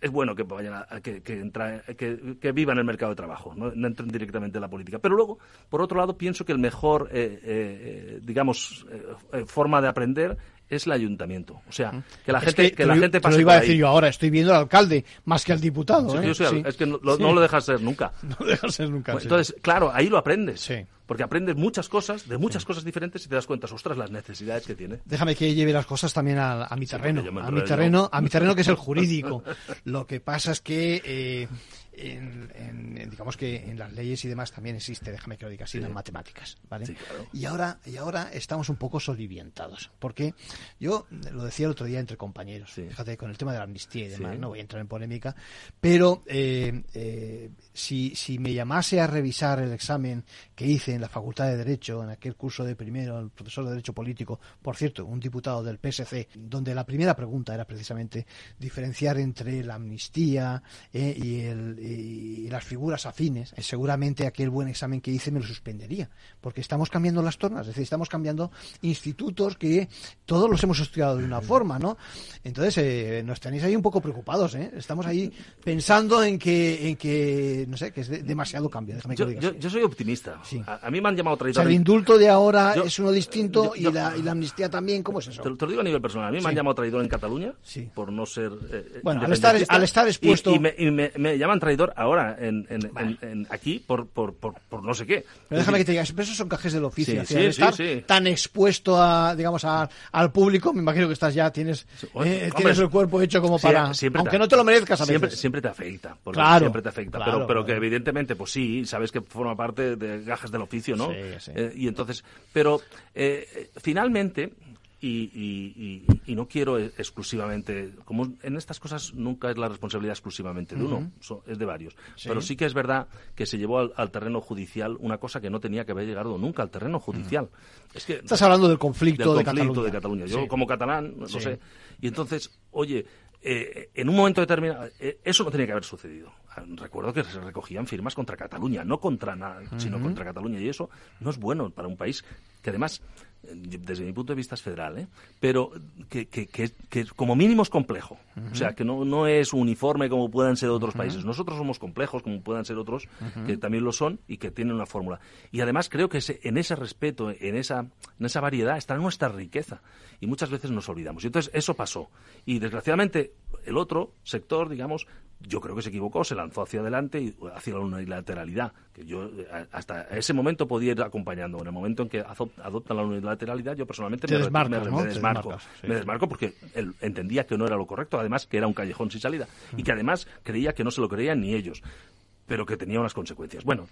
es bueno que vayan a, que, que, entra- que, que vivan el mercado de trabajo, ¿no? no entren directamente en la política. Pero luego, por otro lado, pienso que el mejor, eh, eh, digamos, eh, eh, forma de aprender es el ayuntamiento. O sea, que la Es gente, que, te la lo- gente te pase lo iba a decir ahí. yo ahora, estoy viendo al alcalde más que al diputado. Sí, ¿eh? yo soy al- Sí. Es que no, lo- Sí. no lo dejas ser nunca. <laughs> No dejas ser nunca. Bueno, sí. Entonces, claro, ahí lo aprendes. Porque aprendes muchas cosas, de muchas cosas diferentes y te das cuenta, ostras, las necesidades que tiene. Déjame que lleve las cosas también a, a mi terreno, a mi terreno, a mi terreno que es el jurídico. <laughs> Lo que pasa es que eh, en, en- digamos que en las leyes y demás también existe, déjame que lo diga así, Sí. las matemáticas, ¿vale? Sí, claro. Y ahora y ahora estamos un poco solivientados, porque yo lo decía el otro día entre compañeros, fíjate con el tema de la amnistía y demás, no voy a entrar en polémica, pero eh, eh, si si me llamase a revisar el examen que hice en la Facultad de Derecho, en aquel curso de primero, el profesor de Derecho Político, por cierto, un diputado del PSC, donde la primera pregunta era precisamente diferenciar entre la amnistía eh, y, el- y las figuras afines, eh, seguramente aquel buen examen que hice me lo suspendería, porque estamos cambiando las tornas, es decir, estamos cambiando institutos que todos los hemos estudiado de una forma, ¿no? Entonces, eh, nos tenéis ahí un poco preocupados, ¿eh? Estamos ahí pensando en que, en que no sé, que es de- demasiado cambio, déjame que Yo, lo diga yo- yo soy optimista. A, a mí me han llamado O traidor. sea, el indulto de ahora Yo- es uno distinto y, la, y la amnistía también, ¿cómo es eso? Te, lo- te lo digo a nivel personal. A mí Sí. me han llamado traidor en Cataluña por no ser. eh, Bueno, al estar- al estar Y- expuesto- Y, me, y me- me llaman traidor ahora en, en- en- en- aquí por, por, por, por no sé qué. Pero déjame que te diga, pero esos son cajes del oficio. Sí, sí, estar sí. tan expuesto a, digamos, a- al público, me imagino que estás ya, tienes, eh, hombre, tienes el cuerpo hecho como para, siempre aunque no te lo merezcas a siempre, veces. siempre te afecta. porque Claro, Siempre te afecta. claro, pero pero que evidentemente, pues sí, sabes que forma parte de gajes del oficio, ¿no? Sí, sí. Eh, y entonces, pero eh, eh, finalmente, y, y- y- y no quiero eh, exclusivamente, como en estas cosas nunca es la responsabilidad exclusivamente de uno, so- es de varios. Sí. Pero sí que es verdad que se llevó al, al terreno judicial una cosa que no tenía que haber llegado nunca al terreno judicial. Es que Estás hablando del conflicto del de Cataluña. de Cataluña. Yo Sí. como catalán, no Sí. sé. Y entonces, oye, eh, en un momento determinado, eh, eso no tenía que haber sucedido. Ah, Recuerdo que se recogían firmas contra Cataluña, no contra nada, sino contra Cataluña. Y eso no es bueno para un país que además, desde mi punto de vista es federal, ¿eh? pero que, que- que- que como mínimo es complejo. O sea, que no, no es uniforme como puedan ser otros países. Nosotros somos complejos como puedan ser otros, que también lo son y que tienen una fórmula. Y además creo que ese- en ese respeto, en esa, en esa variedad está nuestra riqueza. Y muchas veces nos olvidamos. Y entonces eso pasó. Y desgraciadamente el otro sector, digamos, yo creo que se equivocó, se lanzó hacia adelante y hacia la unilateralidad, que yo eh, hasta ese momento podía ir acompañando. En el momento en que adoptan la unilateralidad, yo personalmente Te me, desmarcas, me- ¿no? me Te desmarco. sí. Me desmarco porque él entendía que no era lo correcto, además que era un callejón sin salida y que además creía que no se lo creían ni ellos, pero que tenía unas consecuencias. Bueno,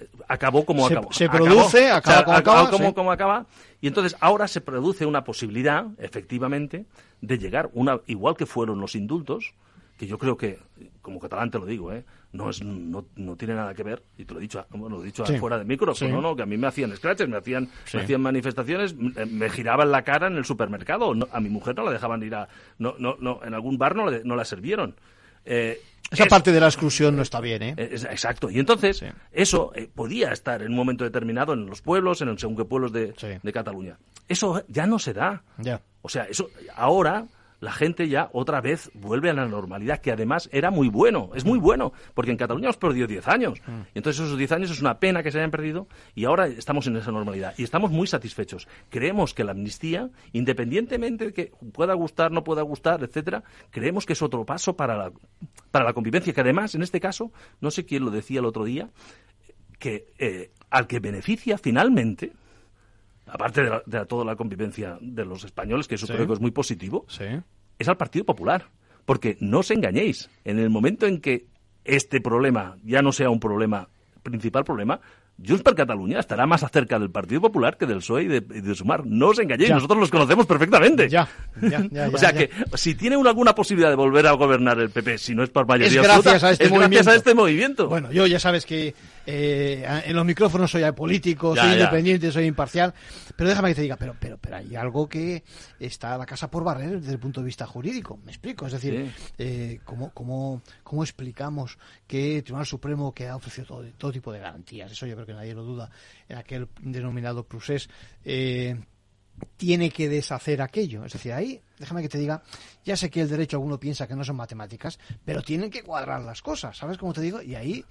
eh, acabó como Se- acabó. se Acabó. produce, acaba O sea, como acaba acaba, como, sí. como acaba. Y entonces ahora se produce una posibilidad, efectivamente, de llegar, una igual que fueron los indultos, que yo creo que, como catalán te lo digo, ¿eh? no, es, no, no tiene nada que ver, y te lo he dicho, bueno, lo he dicho Sí. fuera de micrófono, Sí. ¿no? que a mí me hacían scratches, me hacían, Sí. me hacían manifestaciones, me, me giraban la cara en el supermercado, no- a mi mujer no la dejaban ir a... No, no, no, en algún bar no, le- no la sirvieron. Eh, Esa es- parte de la exclusión no está bien, ¿eh? es- Exacto. Y entonces, eso eh, podía estar en un momento determinado en los pueblos, en el según qué pueblos de, de Cataluña. Eso ya no se da. Ya. O sea, eso ahora la gente ya otra vez vuelve a la normalidad, que además era muy bueno, es muy bueno, porque en Cataluña hemos perdido 10 años. Y entonces esos 10 años es una pena que se hayan perdido y ahora estamos en esa normalidad y estamos muy satisfechos. Creemos que la amnistía, independientemente de que pueda gustar, no pueda gustar, etcétera, creemos que es otro paso para la, para la convivencia, que además, en este caso, no sé quién lo decía el otro día, que eh, al que beneficia finalmente, aparte de, la- de toda la convivencia de los españoles, que eso Sí. creo que es muy positivo, es al Partido Popular. Porque no os engañéis, en el momento en que este problema ya no sea un problema, principal problema, Junts per Catalunya estará más cerca del Partido Popular que del PSOE y de, de Sumar. No os engañéis, Ya. nosotros los conocemos perfectamente. Ya, ya, ya, <laughs> o sea que si tiene una- alguna posibilidad de volver a gobernar el PP, si no es por mayoría Es gracias absoluta, a este es gracias a este movimiento. Bueno, yo ya sabes que eh, en los micrófonos soy político, Ya, soy ya. independiente, soy imparcial, pero déjame que te diga, pero, pero, pero hay algo que está la casa por barrer desde el punto de vista jurídico, me explico, es decir, eh, ¿cómo, cómo, ¿cómo explicamos que el Tribunal Supremo que ha ofrecido todo, todo tipo de garantías, eso yo creo que nadie lo duda, en aquel denominado procés, eh, tiene que deshacer aquello. Es decir, ahí, déjame que te diga, ya sé que el derecho alguno piensa que no son matemáticas, pero tienen que cuadrar las cosas, ¿sabes cómo te digo? Y ahí,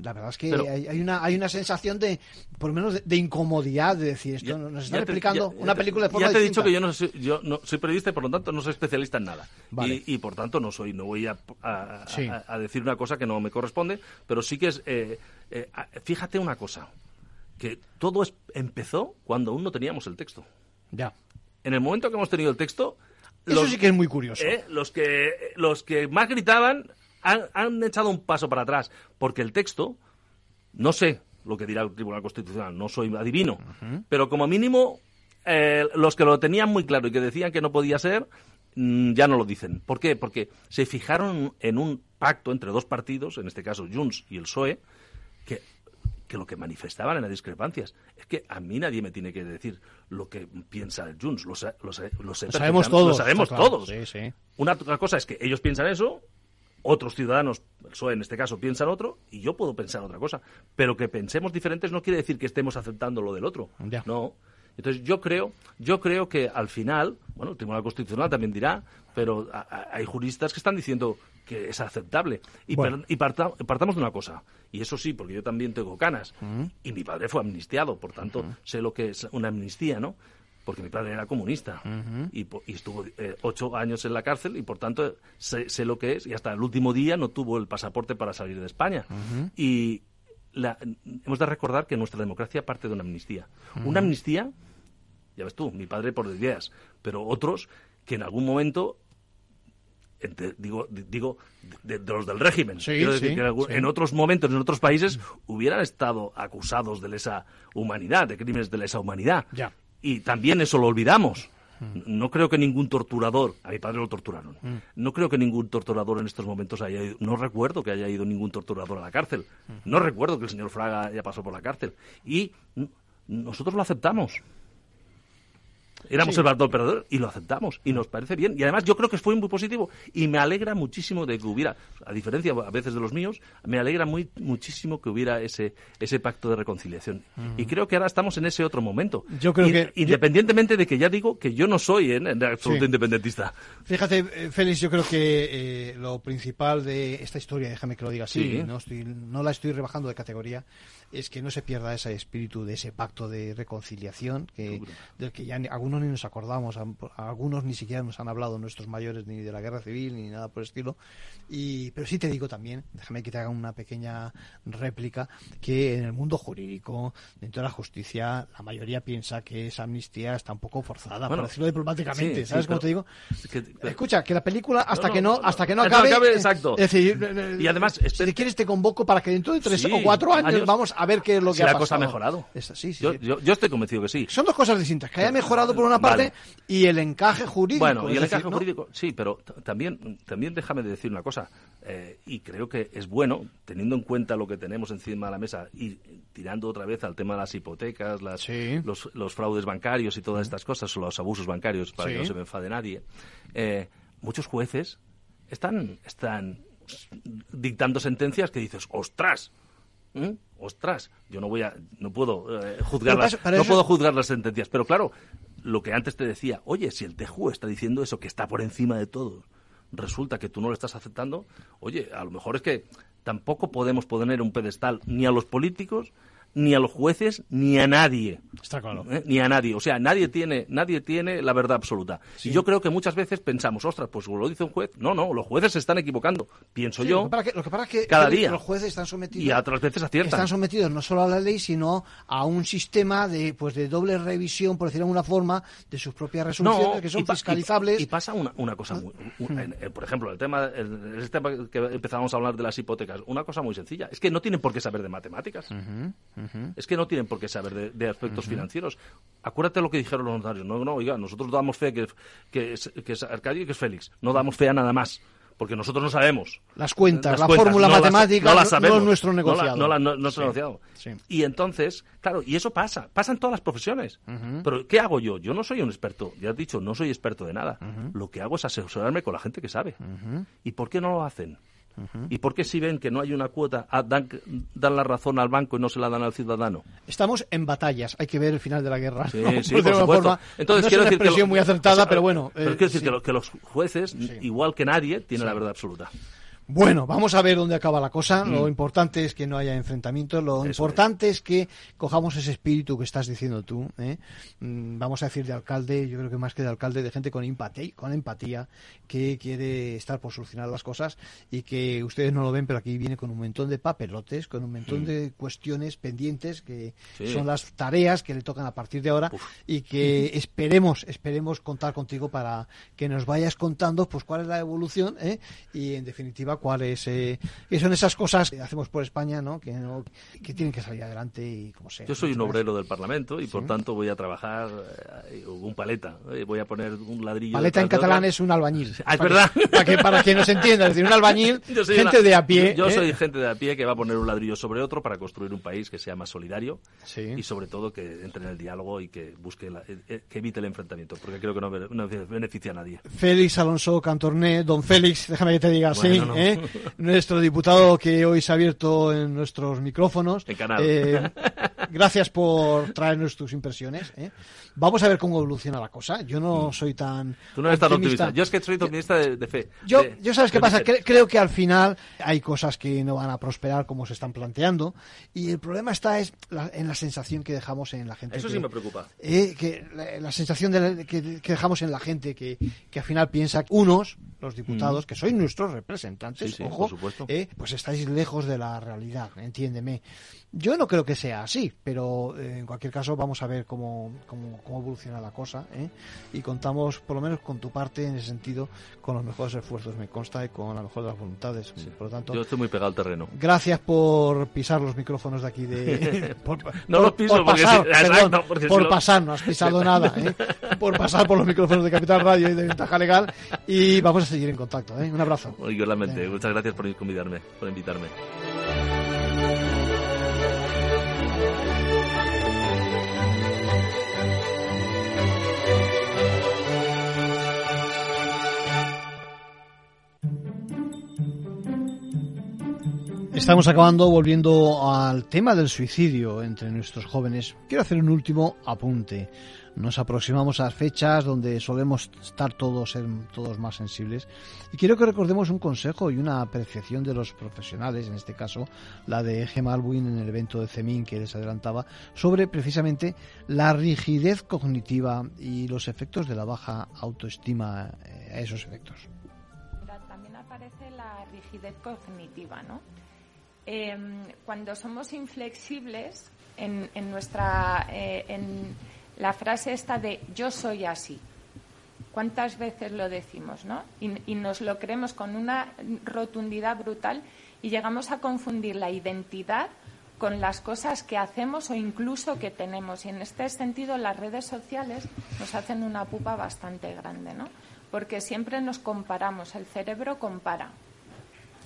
la verdad es que Pero- hay, hay una, hay una sensación de, por lo menos, de, de incomodidad de decir esto. nos están Ya te- explicando ya- una ya película de forma Ya te he dicho que yo no soy, yo no soy periodista y por lo tanto no soy especialista en nada. Vale. Y, y, por tanto no soy, no voy a, a- a- Sí. a- a decir una cosa que no me corresponde, pero sí que es, eh, eh, fíjate una cosa, que todo es- empezó cuando aún no teníamos el texto. Ya. En el momento que hemos tenido el texto, Eso sí que es muy curioso. eh, los que los que más gritaban han, han echado un paso para atrás, porque el texto, no sé lo que dirá el Tribunal Constitucional, no soy adivino, pero como mínimo eh, los que lo tenían muy claro y que decían que no podía ser, mm, ya no lo dicen. ¿Por qué? Porque se fijaron en un pacto entre dos partidos, en este caso Junts y el PSOE, que, que lo que manifestaban eran discrepancias. Es que a mí nadie me tiene que decir lo que piensa el Junts, lo, sa- lo sa- lo sé Lo sabemos todos, Lo sabemos claro. todos. Sí, sí. Una otra cosa es que ellos piensan eso, otros ciudadanos, el PSOE en este caso, piensan otro, y yo puedo pensar otra cosa. Pero que pensemos diferentes no quiere decir que estemos aceptando lo del otro. Ya. No. Entonces yo creo, yo creo que al final, bueno, el Tribunal Constitucional también dirá, pero a- a- hay juristas que están diciendo que es aceptable. Y, Bueno. per- y parta- partamos de una cosa, y eso sí, porque yo también tengo canas, y mi padre fue amnistiado, por tanto, sé lo que es una amnistía, ¿no? Porque mi padre era comunista y estuvo eh, ocho años en la cárcel y por tanto sé, sé lo que es y hasta el último día no tuvo el pasaporte para salir de España. Y la- hemos de recordar que nuestra democracia parte de una amnistía. Una amnistía, ya ves tú, mi padre por ideas, pero otros que en algún momento digo di- digo de, de los del régimen Sí, Quiero decir sí, que en, algún- sí. en otros momentos en otros países hubieran estado acusados de lesa humanidad de crímenes de lesa humanidad Ya. y también eso lo olvidamos no creo que ningún torturador, a mi padre lo torturaron, Mm. no creo que ningún torturador en estos momentos haya ido, no recuerdo que haya ido ningún torturador a la cárcel, no recuerdo que el señor Fraga haya pasado por la cárcel. Y nosotros lo aceptamos. Éramos Sí. el bando perdedor y lo aceptamos y nos parece bien. Y además yo creo que fue muy positivo y me alegra muchísimo de que hubiera, a diferencia a veces de los míos, me alegra muy, muchísimo que hubiera ese, ese pacto de reconciliación. Y creo que ahora estamos en ese otro momento. Yo creo que- Independientemente de que ya digo que yo no soy ¿eh? de absoluto Sí. independentista. Fíjate, eh, Félix, yo creo que eh, lo principal de esta historia, déjame que lo diga así, Sí. no, estoy, no la estoy rebajando de categoría, es que no se pierda ese espíritu de ese pacto de reconciliación que, del que ya ni- algunos ni nos acordamos, a, a algunos ni siquiera nos han hablado nuestros mayores ni de la guerra civil ni nada por el estilo. Y, pero sí te digo también, déjame que te haga una pequeña réplica, que en el mundo jurídico, dentro de la justicia, la mayoría piensa que esa amnistía está un poco forzada, Bueno, por decirlo diplomáticamente, sí, sí, ¿sabes cómo pero- te digo? que- Escucha, que la película hasta No, no, que no, hasta que no acabe, acabe, eh, exacto. es decir, eh, Y además, si te quieres te convoco para que dentro de tres Sí, o cuatro años, años. vamos a a ver qué es lo que si ha la pasado. cosa ha mejorado. Esta- sí, sí, yo, sí. yo- yo estoy convencido que sí. Son dos cosas distintas, que haya mejorado por una parte Vale. y el encaje jurídico. Bueno, y el decir, encaje ¿no? jurídico, sí, pero también, también déjame de decir una cosa, eh, y creo que es bueno, teniendo en cuenta lo que tenemos encima de la mesa y tirando otra vez al tema de las hipotecas, las, los, los fraudes bancarios y todas estas cosas, o los abusos bancarios, para que no se me enfade nadie, eh, muchos jueces están, están dictando sentencias que dices, ostras, ¿Mm? ostras, yo no voy a, no puedo eh, juzgar las, no eso- puedo juzgar las sentencias, pero claro, lo que antes te decía, oye, si el TJU está diciendo eso, que está por encima de todo, resulta que tú no lo estás aceptando, oye, a lo mejor es que tampoco podemos poner un pedestal ni a los políticos, ni a los jueces, ni a nadie. Está claro. ¿eh? Ni a nadie. O sea, nadie tiene, nadie tiene la verdad absoluta. Sí. Y yo creo que muchas veces pensamos, ostras, pues lo dice un juez. No, no, los jueces se están equivocando. Pienso Sí, yo. Lo que, que, lo que pasa es que cada día. los jueces están sometidos Y a otras veces aciertan. están sometidos no solo a la ley sino a un sistema de pues de doble revisión por decirlo de alguna forma de sus propias resoluciones que son y fiscalizables Y, pasa una, una cosa muy. en- en- por ejemplo, el tema, el, el tema que empezábamos a hablar de las hipotecas, una cosa muy sencilla. Es que no tienen por qué saber de matemáticas. Es que no tienen por qué saber de, de aspectos financieros. Acuérdate lo que dijeron los notarios. No, no, oiga, nosotros damos fe que, que, es, que es Arcadio y que es Félix. No damos fe a nada más. Porque nosotros no sabemos. Las cuentas, Las la cuentas, fórmula no matemática no, no- las sabemos. no es nuestro No la- negociado. No, la- no- no es Sí. negociado. Sí. Y entonces, claro, y eso pasa. Pasa en todas las profesiones. Pero, ¿qué hago yo? Yo no soy un experto. Ya he dicho, no soy experto de nada. Lo que hago es asesorarme con la gente que sabe. ¿Y por qué no lo hacen? ¿Y por qué si ven que no hay una cuota, ah, dan, dan la razón al banco y no se la dan al ciudadano? estamos en batallas hay que ver el final de la guerra Sí, <laughs> ¿no? sí, de por alguna supuesto. forma. Entonces, no quiero es una decir que expresión lo- muy acertada o sea, pero bueno pero eh, quiero decir sí. que, lo- que los jueces, igual que nadie, tienen la verdad absoluta. Bueno, vamos a ver dónde acaba la cosa. Lo Mm. importante es que no haya enfrentamientos. Lo Eso importante es. que cojamos ese espíritu que estás diciendo tú. ¿eh? Mm, Vamos a decir de alcalde, yo creo que más que de alcalde, de gente con empatía, con empatía que quiere estar por solucionar las cosas y que ustedes no lo ven, pero aquí viene con un montón de papelotes, con un montón Mm. de cuestiones pendientes que Sí. son las tareas que le tocan a partir de ahora y que <laughs> esperemos, esperemos contar contigo para que nos vayas contando pues cuál es la evolución ¿eh? y en definitiva cuáles eh, qué son esas cosas que hacemos por España, ¿no? Que, no- que tienen que salir adelante y como sea. Yo soy un obrero del Parlamento y por Sí. tanto voy a trabajar eh, un paleta. eh, Voy a poner un ladrillo. Paleta en catalán otra. es un albañil. Ah, es Para verdad. que- Para que, para que nos entienda, es decir, un albañil, <laughs> gente una- de a pie. Yo, yo ¿eh? soy gente de a pie que va a poner un ladrillo sobre otro para construir un país que sea más solidario y sobre todo que entre en el diálogo y que busque la- eh, eh, que evite el enfrentamiento, porque creo que no, no beneficia a nadie. Félix Alonso Cantorné, don Félix, déjame que te diga Bueno, no. ¿Eh? nuestro diputado que hoy se ha abierto en nuestros micrófonos. En canal. Eh, gracias por traernos tus impresiones. ¿eh? Vamos a ver cómo evoluciona la cosa. Yo no soy tan. Mm. Tú no eres tan optimista. Yo es que soy optimista de, de fe. Yo, de- yo sabes qué pasa. Cre- creo que al final hay cosas que no van a prosperar como se están planteando y el problema está es la- en la sensación que dejamos en la gente. Eso que- sí me preocupa. eh, que la, la sensación de la- que, que dejamos en la gente que, que al final piensa unos, los diputados, Mm. que sois nuestros representantes, Sí, sí, ojo, por supuesto. eh, pues estáis lejos de la realidad, entiéndeme. Yo no creo que sea así, pero eh, en cualquier caso vamos a ver cómo, cómo, cómo evoluciona la cosa ¿eh? y contamos, por lo menos con tu parte en ese sentido, con los mejores esfuerzos, me consta, y con la mejor de las voluntades. Por lo tanto, Yo estoy muy pegado al terreno. Gracias por pisar los micrófonos de aquí de. <laughs> por- No por- los piso por porque pasar, si- porque si por lo- pasar, no has pisado nada, ¿eh? por pasar por los micrófonos de Capital Radio y de Ventaja Legal. Y vamos a seguir en contacto. ¿eh? Un abrazo. Igualmente, muchas gracias por por invitarme. Estamos acabando volviendo al tema del suicidio entre nuestros jóvenes. Quiero hacer un último apunte. Nos aproximamos a fechas donde solemos estar todos, ser todos más sensibles. Y quiero que recordemos un consejo y una apreciación de los profesionales, en este caso la de Gemma Albuin en el evento de CEMIN que les adelantaba, sobre precisamente la rigidez cognitiva y los efectos de la baja autoestima eh, a esos efectos. También aparece la rigidez cognitiva, ¿no? Eh, cuando somos inflexibles en, en nuestra eh, en la frase esta de yo soy así. ¿Cuántas veces lo decimos, no? Y, nos lo creemos con una rotundidad brutal y llegamos a confundir la identidad con las cosas que hacemos o incluso que tenemos. Y en este sentido las redes sociales nos hacen una pupa bastante grande, ¿no? Porque siempre nos comparamos, el cerebro compara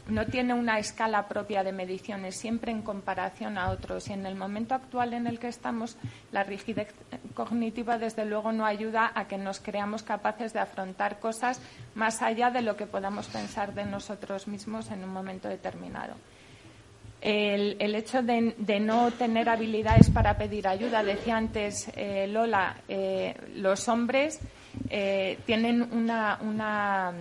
no tiene una escala propia de mediciones, siempre en comparación a otros. Y en el momento actual en el que estamos, la rigidez cognitiva, desde luego, no ayuda a que nos creamos capaces de afrontar cosas más allá de lo que podamos pensar de nosotros mismos en un momento determinado. El, hecho de, no tener habilidades para pedir ayuda, decía antes eh, Lola, eh, los hombres eh, tienen una una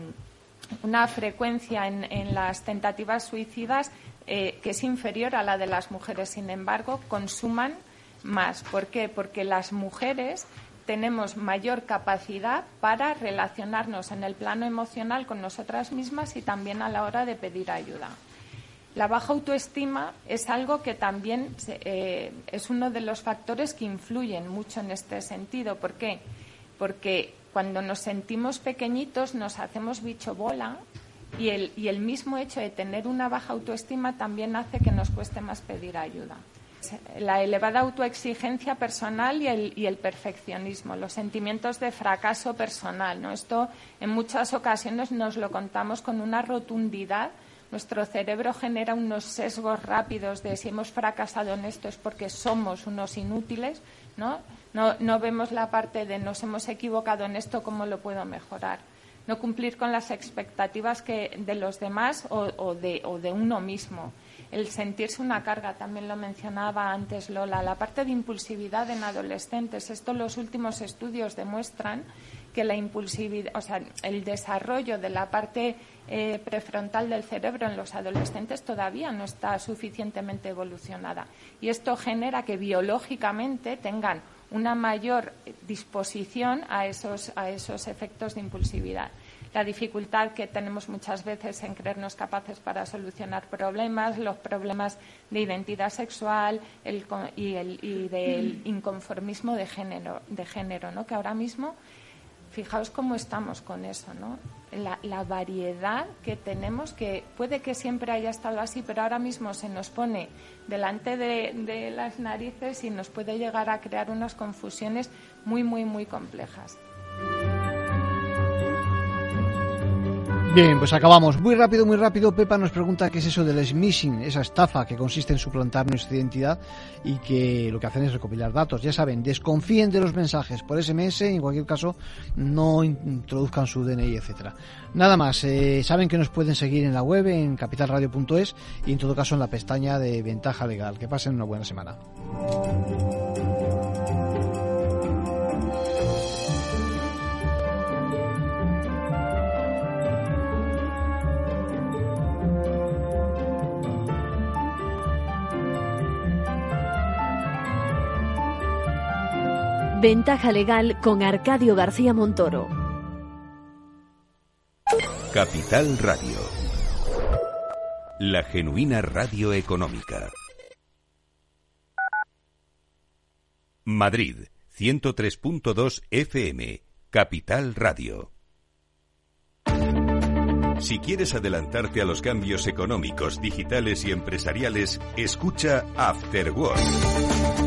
frecuencia en, las tentativas suicidas eh, que es inferior a la de las mujeres. Sin embargo, consuman más. ¿Por qué? Porque las mujeres tenemos mayor capacidad para relacionarnos en el plano emocional con nosotras mismas y también a la hora de pedir ayuda. La baja autoestima es algo que también eh, es uno de los factores que influyen mucho en este sentido. ¿Por qué? Porque cuando nos sentimos pequeñitos nos hacemos bicho bola y el, y el mismo hecho de tener una baja autoestima también hace que nos cueste más pedir ayuda. La elevada autoexigencia personal y el, y el perfeccionismo, los sentimientos de fracaso personal. ¿no? Esto en muchas ocasiones nos lo contamos con una rotundidad nuestro cerebro genera unos sesgos rápidos de si hemos fracasado en esto es porque somos unos inútiles, ¿no? No, vemos la parte de nos hemos equivocado en esto, ¿cómo lo puedo mejorar? No cumplir con las expectativas que, de los demás o, de, uno mismo. El sentirse una carga, también lo mencionaba antes Lola. La parte de impulsividad en adolescentes, esto los últimos estudios demuestran que la impulsividad, o sea, el desarrollo de la parte eh, prefrontal del cerebro en los adolescentes todavía no está suficientemente evolucionada. Y esto genera que biológicamente tengan una mayor disposición a esos, a esos efectos de impulsividad. La dificultad que tenemos muchas veces en creernos capaces para solucionar problemas, los problemas de identidad sexual y, el, y del inconformismo de género, de género ¿no? que ahora mismo fijaos cómo estamos con eso, ¿no? La, variedad que tenemos, que puede que siempre haya estado así, pero ahora mismo se nos pone delante de, de las narices y nos puede llegar a crear unas confusiones muy, muy, muy complejas. Bien, pues acabamos. Muy rápido, muy rápido. Pepa nos pregunta qué es eso del smishing, esa estafa que consiste en suplantar nuestra identidad y que lo que hacen es recopilar datos. Ya saben, desconfíen de los mensajes por SMS y en cualquier caso no introduzcan su DNI, etcétera. Nada más, eh, saben que nos pueden seguir en la web, en capitalradio.es y en todo caso en la pestaña de ventaja legal. Que pasen una buena semana. Ventaja legal con Arcadio García Montoro. Capital Radio. La genuina radio económica. Madrid, 103.2 FM. Capital Radio. Si quieres adelantarte a los cambios económicos, digitales y empresariales, escucha After Work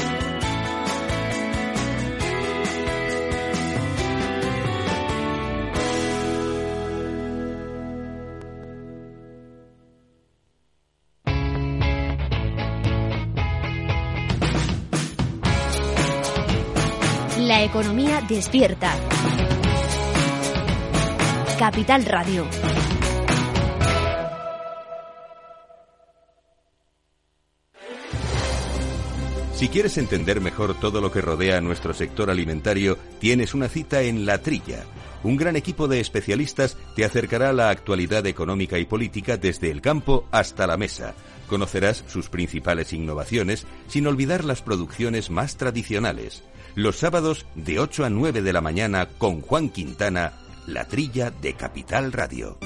Despierta. Capital Radio. Si quieres entender mejor todo lo que rodea a nuestro sector alimentario, tienes una cita en La Trilla. Un gran equipo de especialistas te acercará a la actualidad económica y política desde el campo hasta la mesa. Conocerás sus principales innovaciones sin olvidar las producciones más tradicionales. Los sábados de 8 a 9 de la mañana con Juan Quintana, La Trilla de Capital Radio.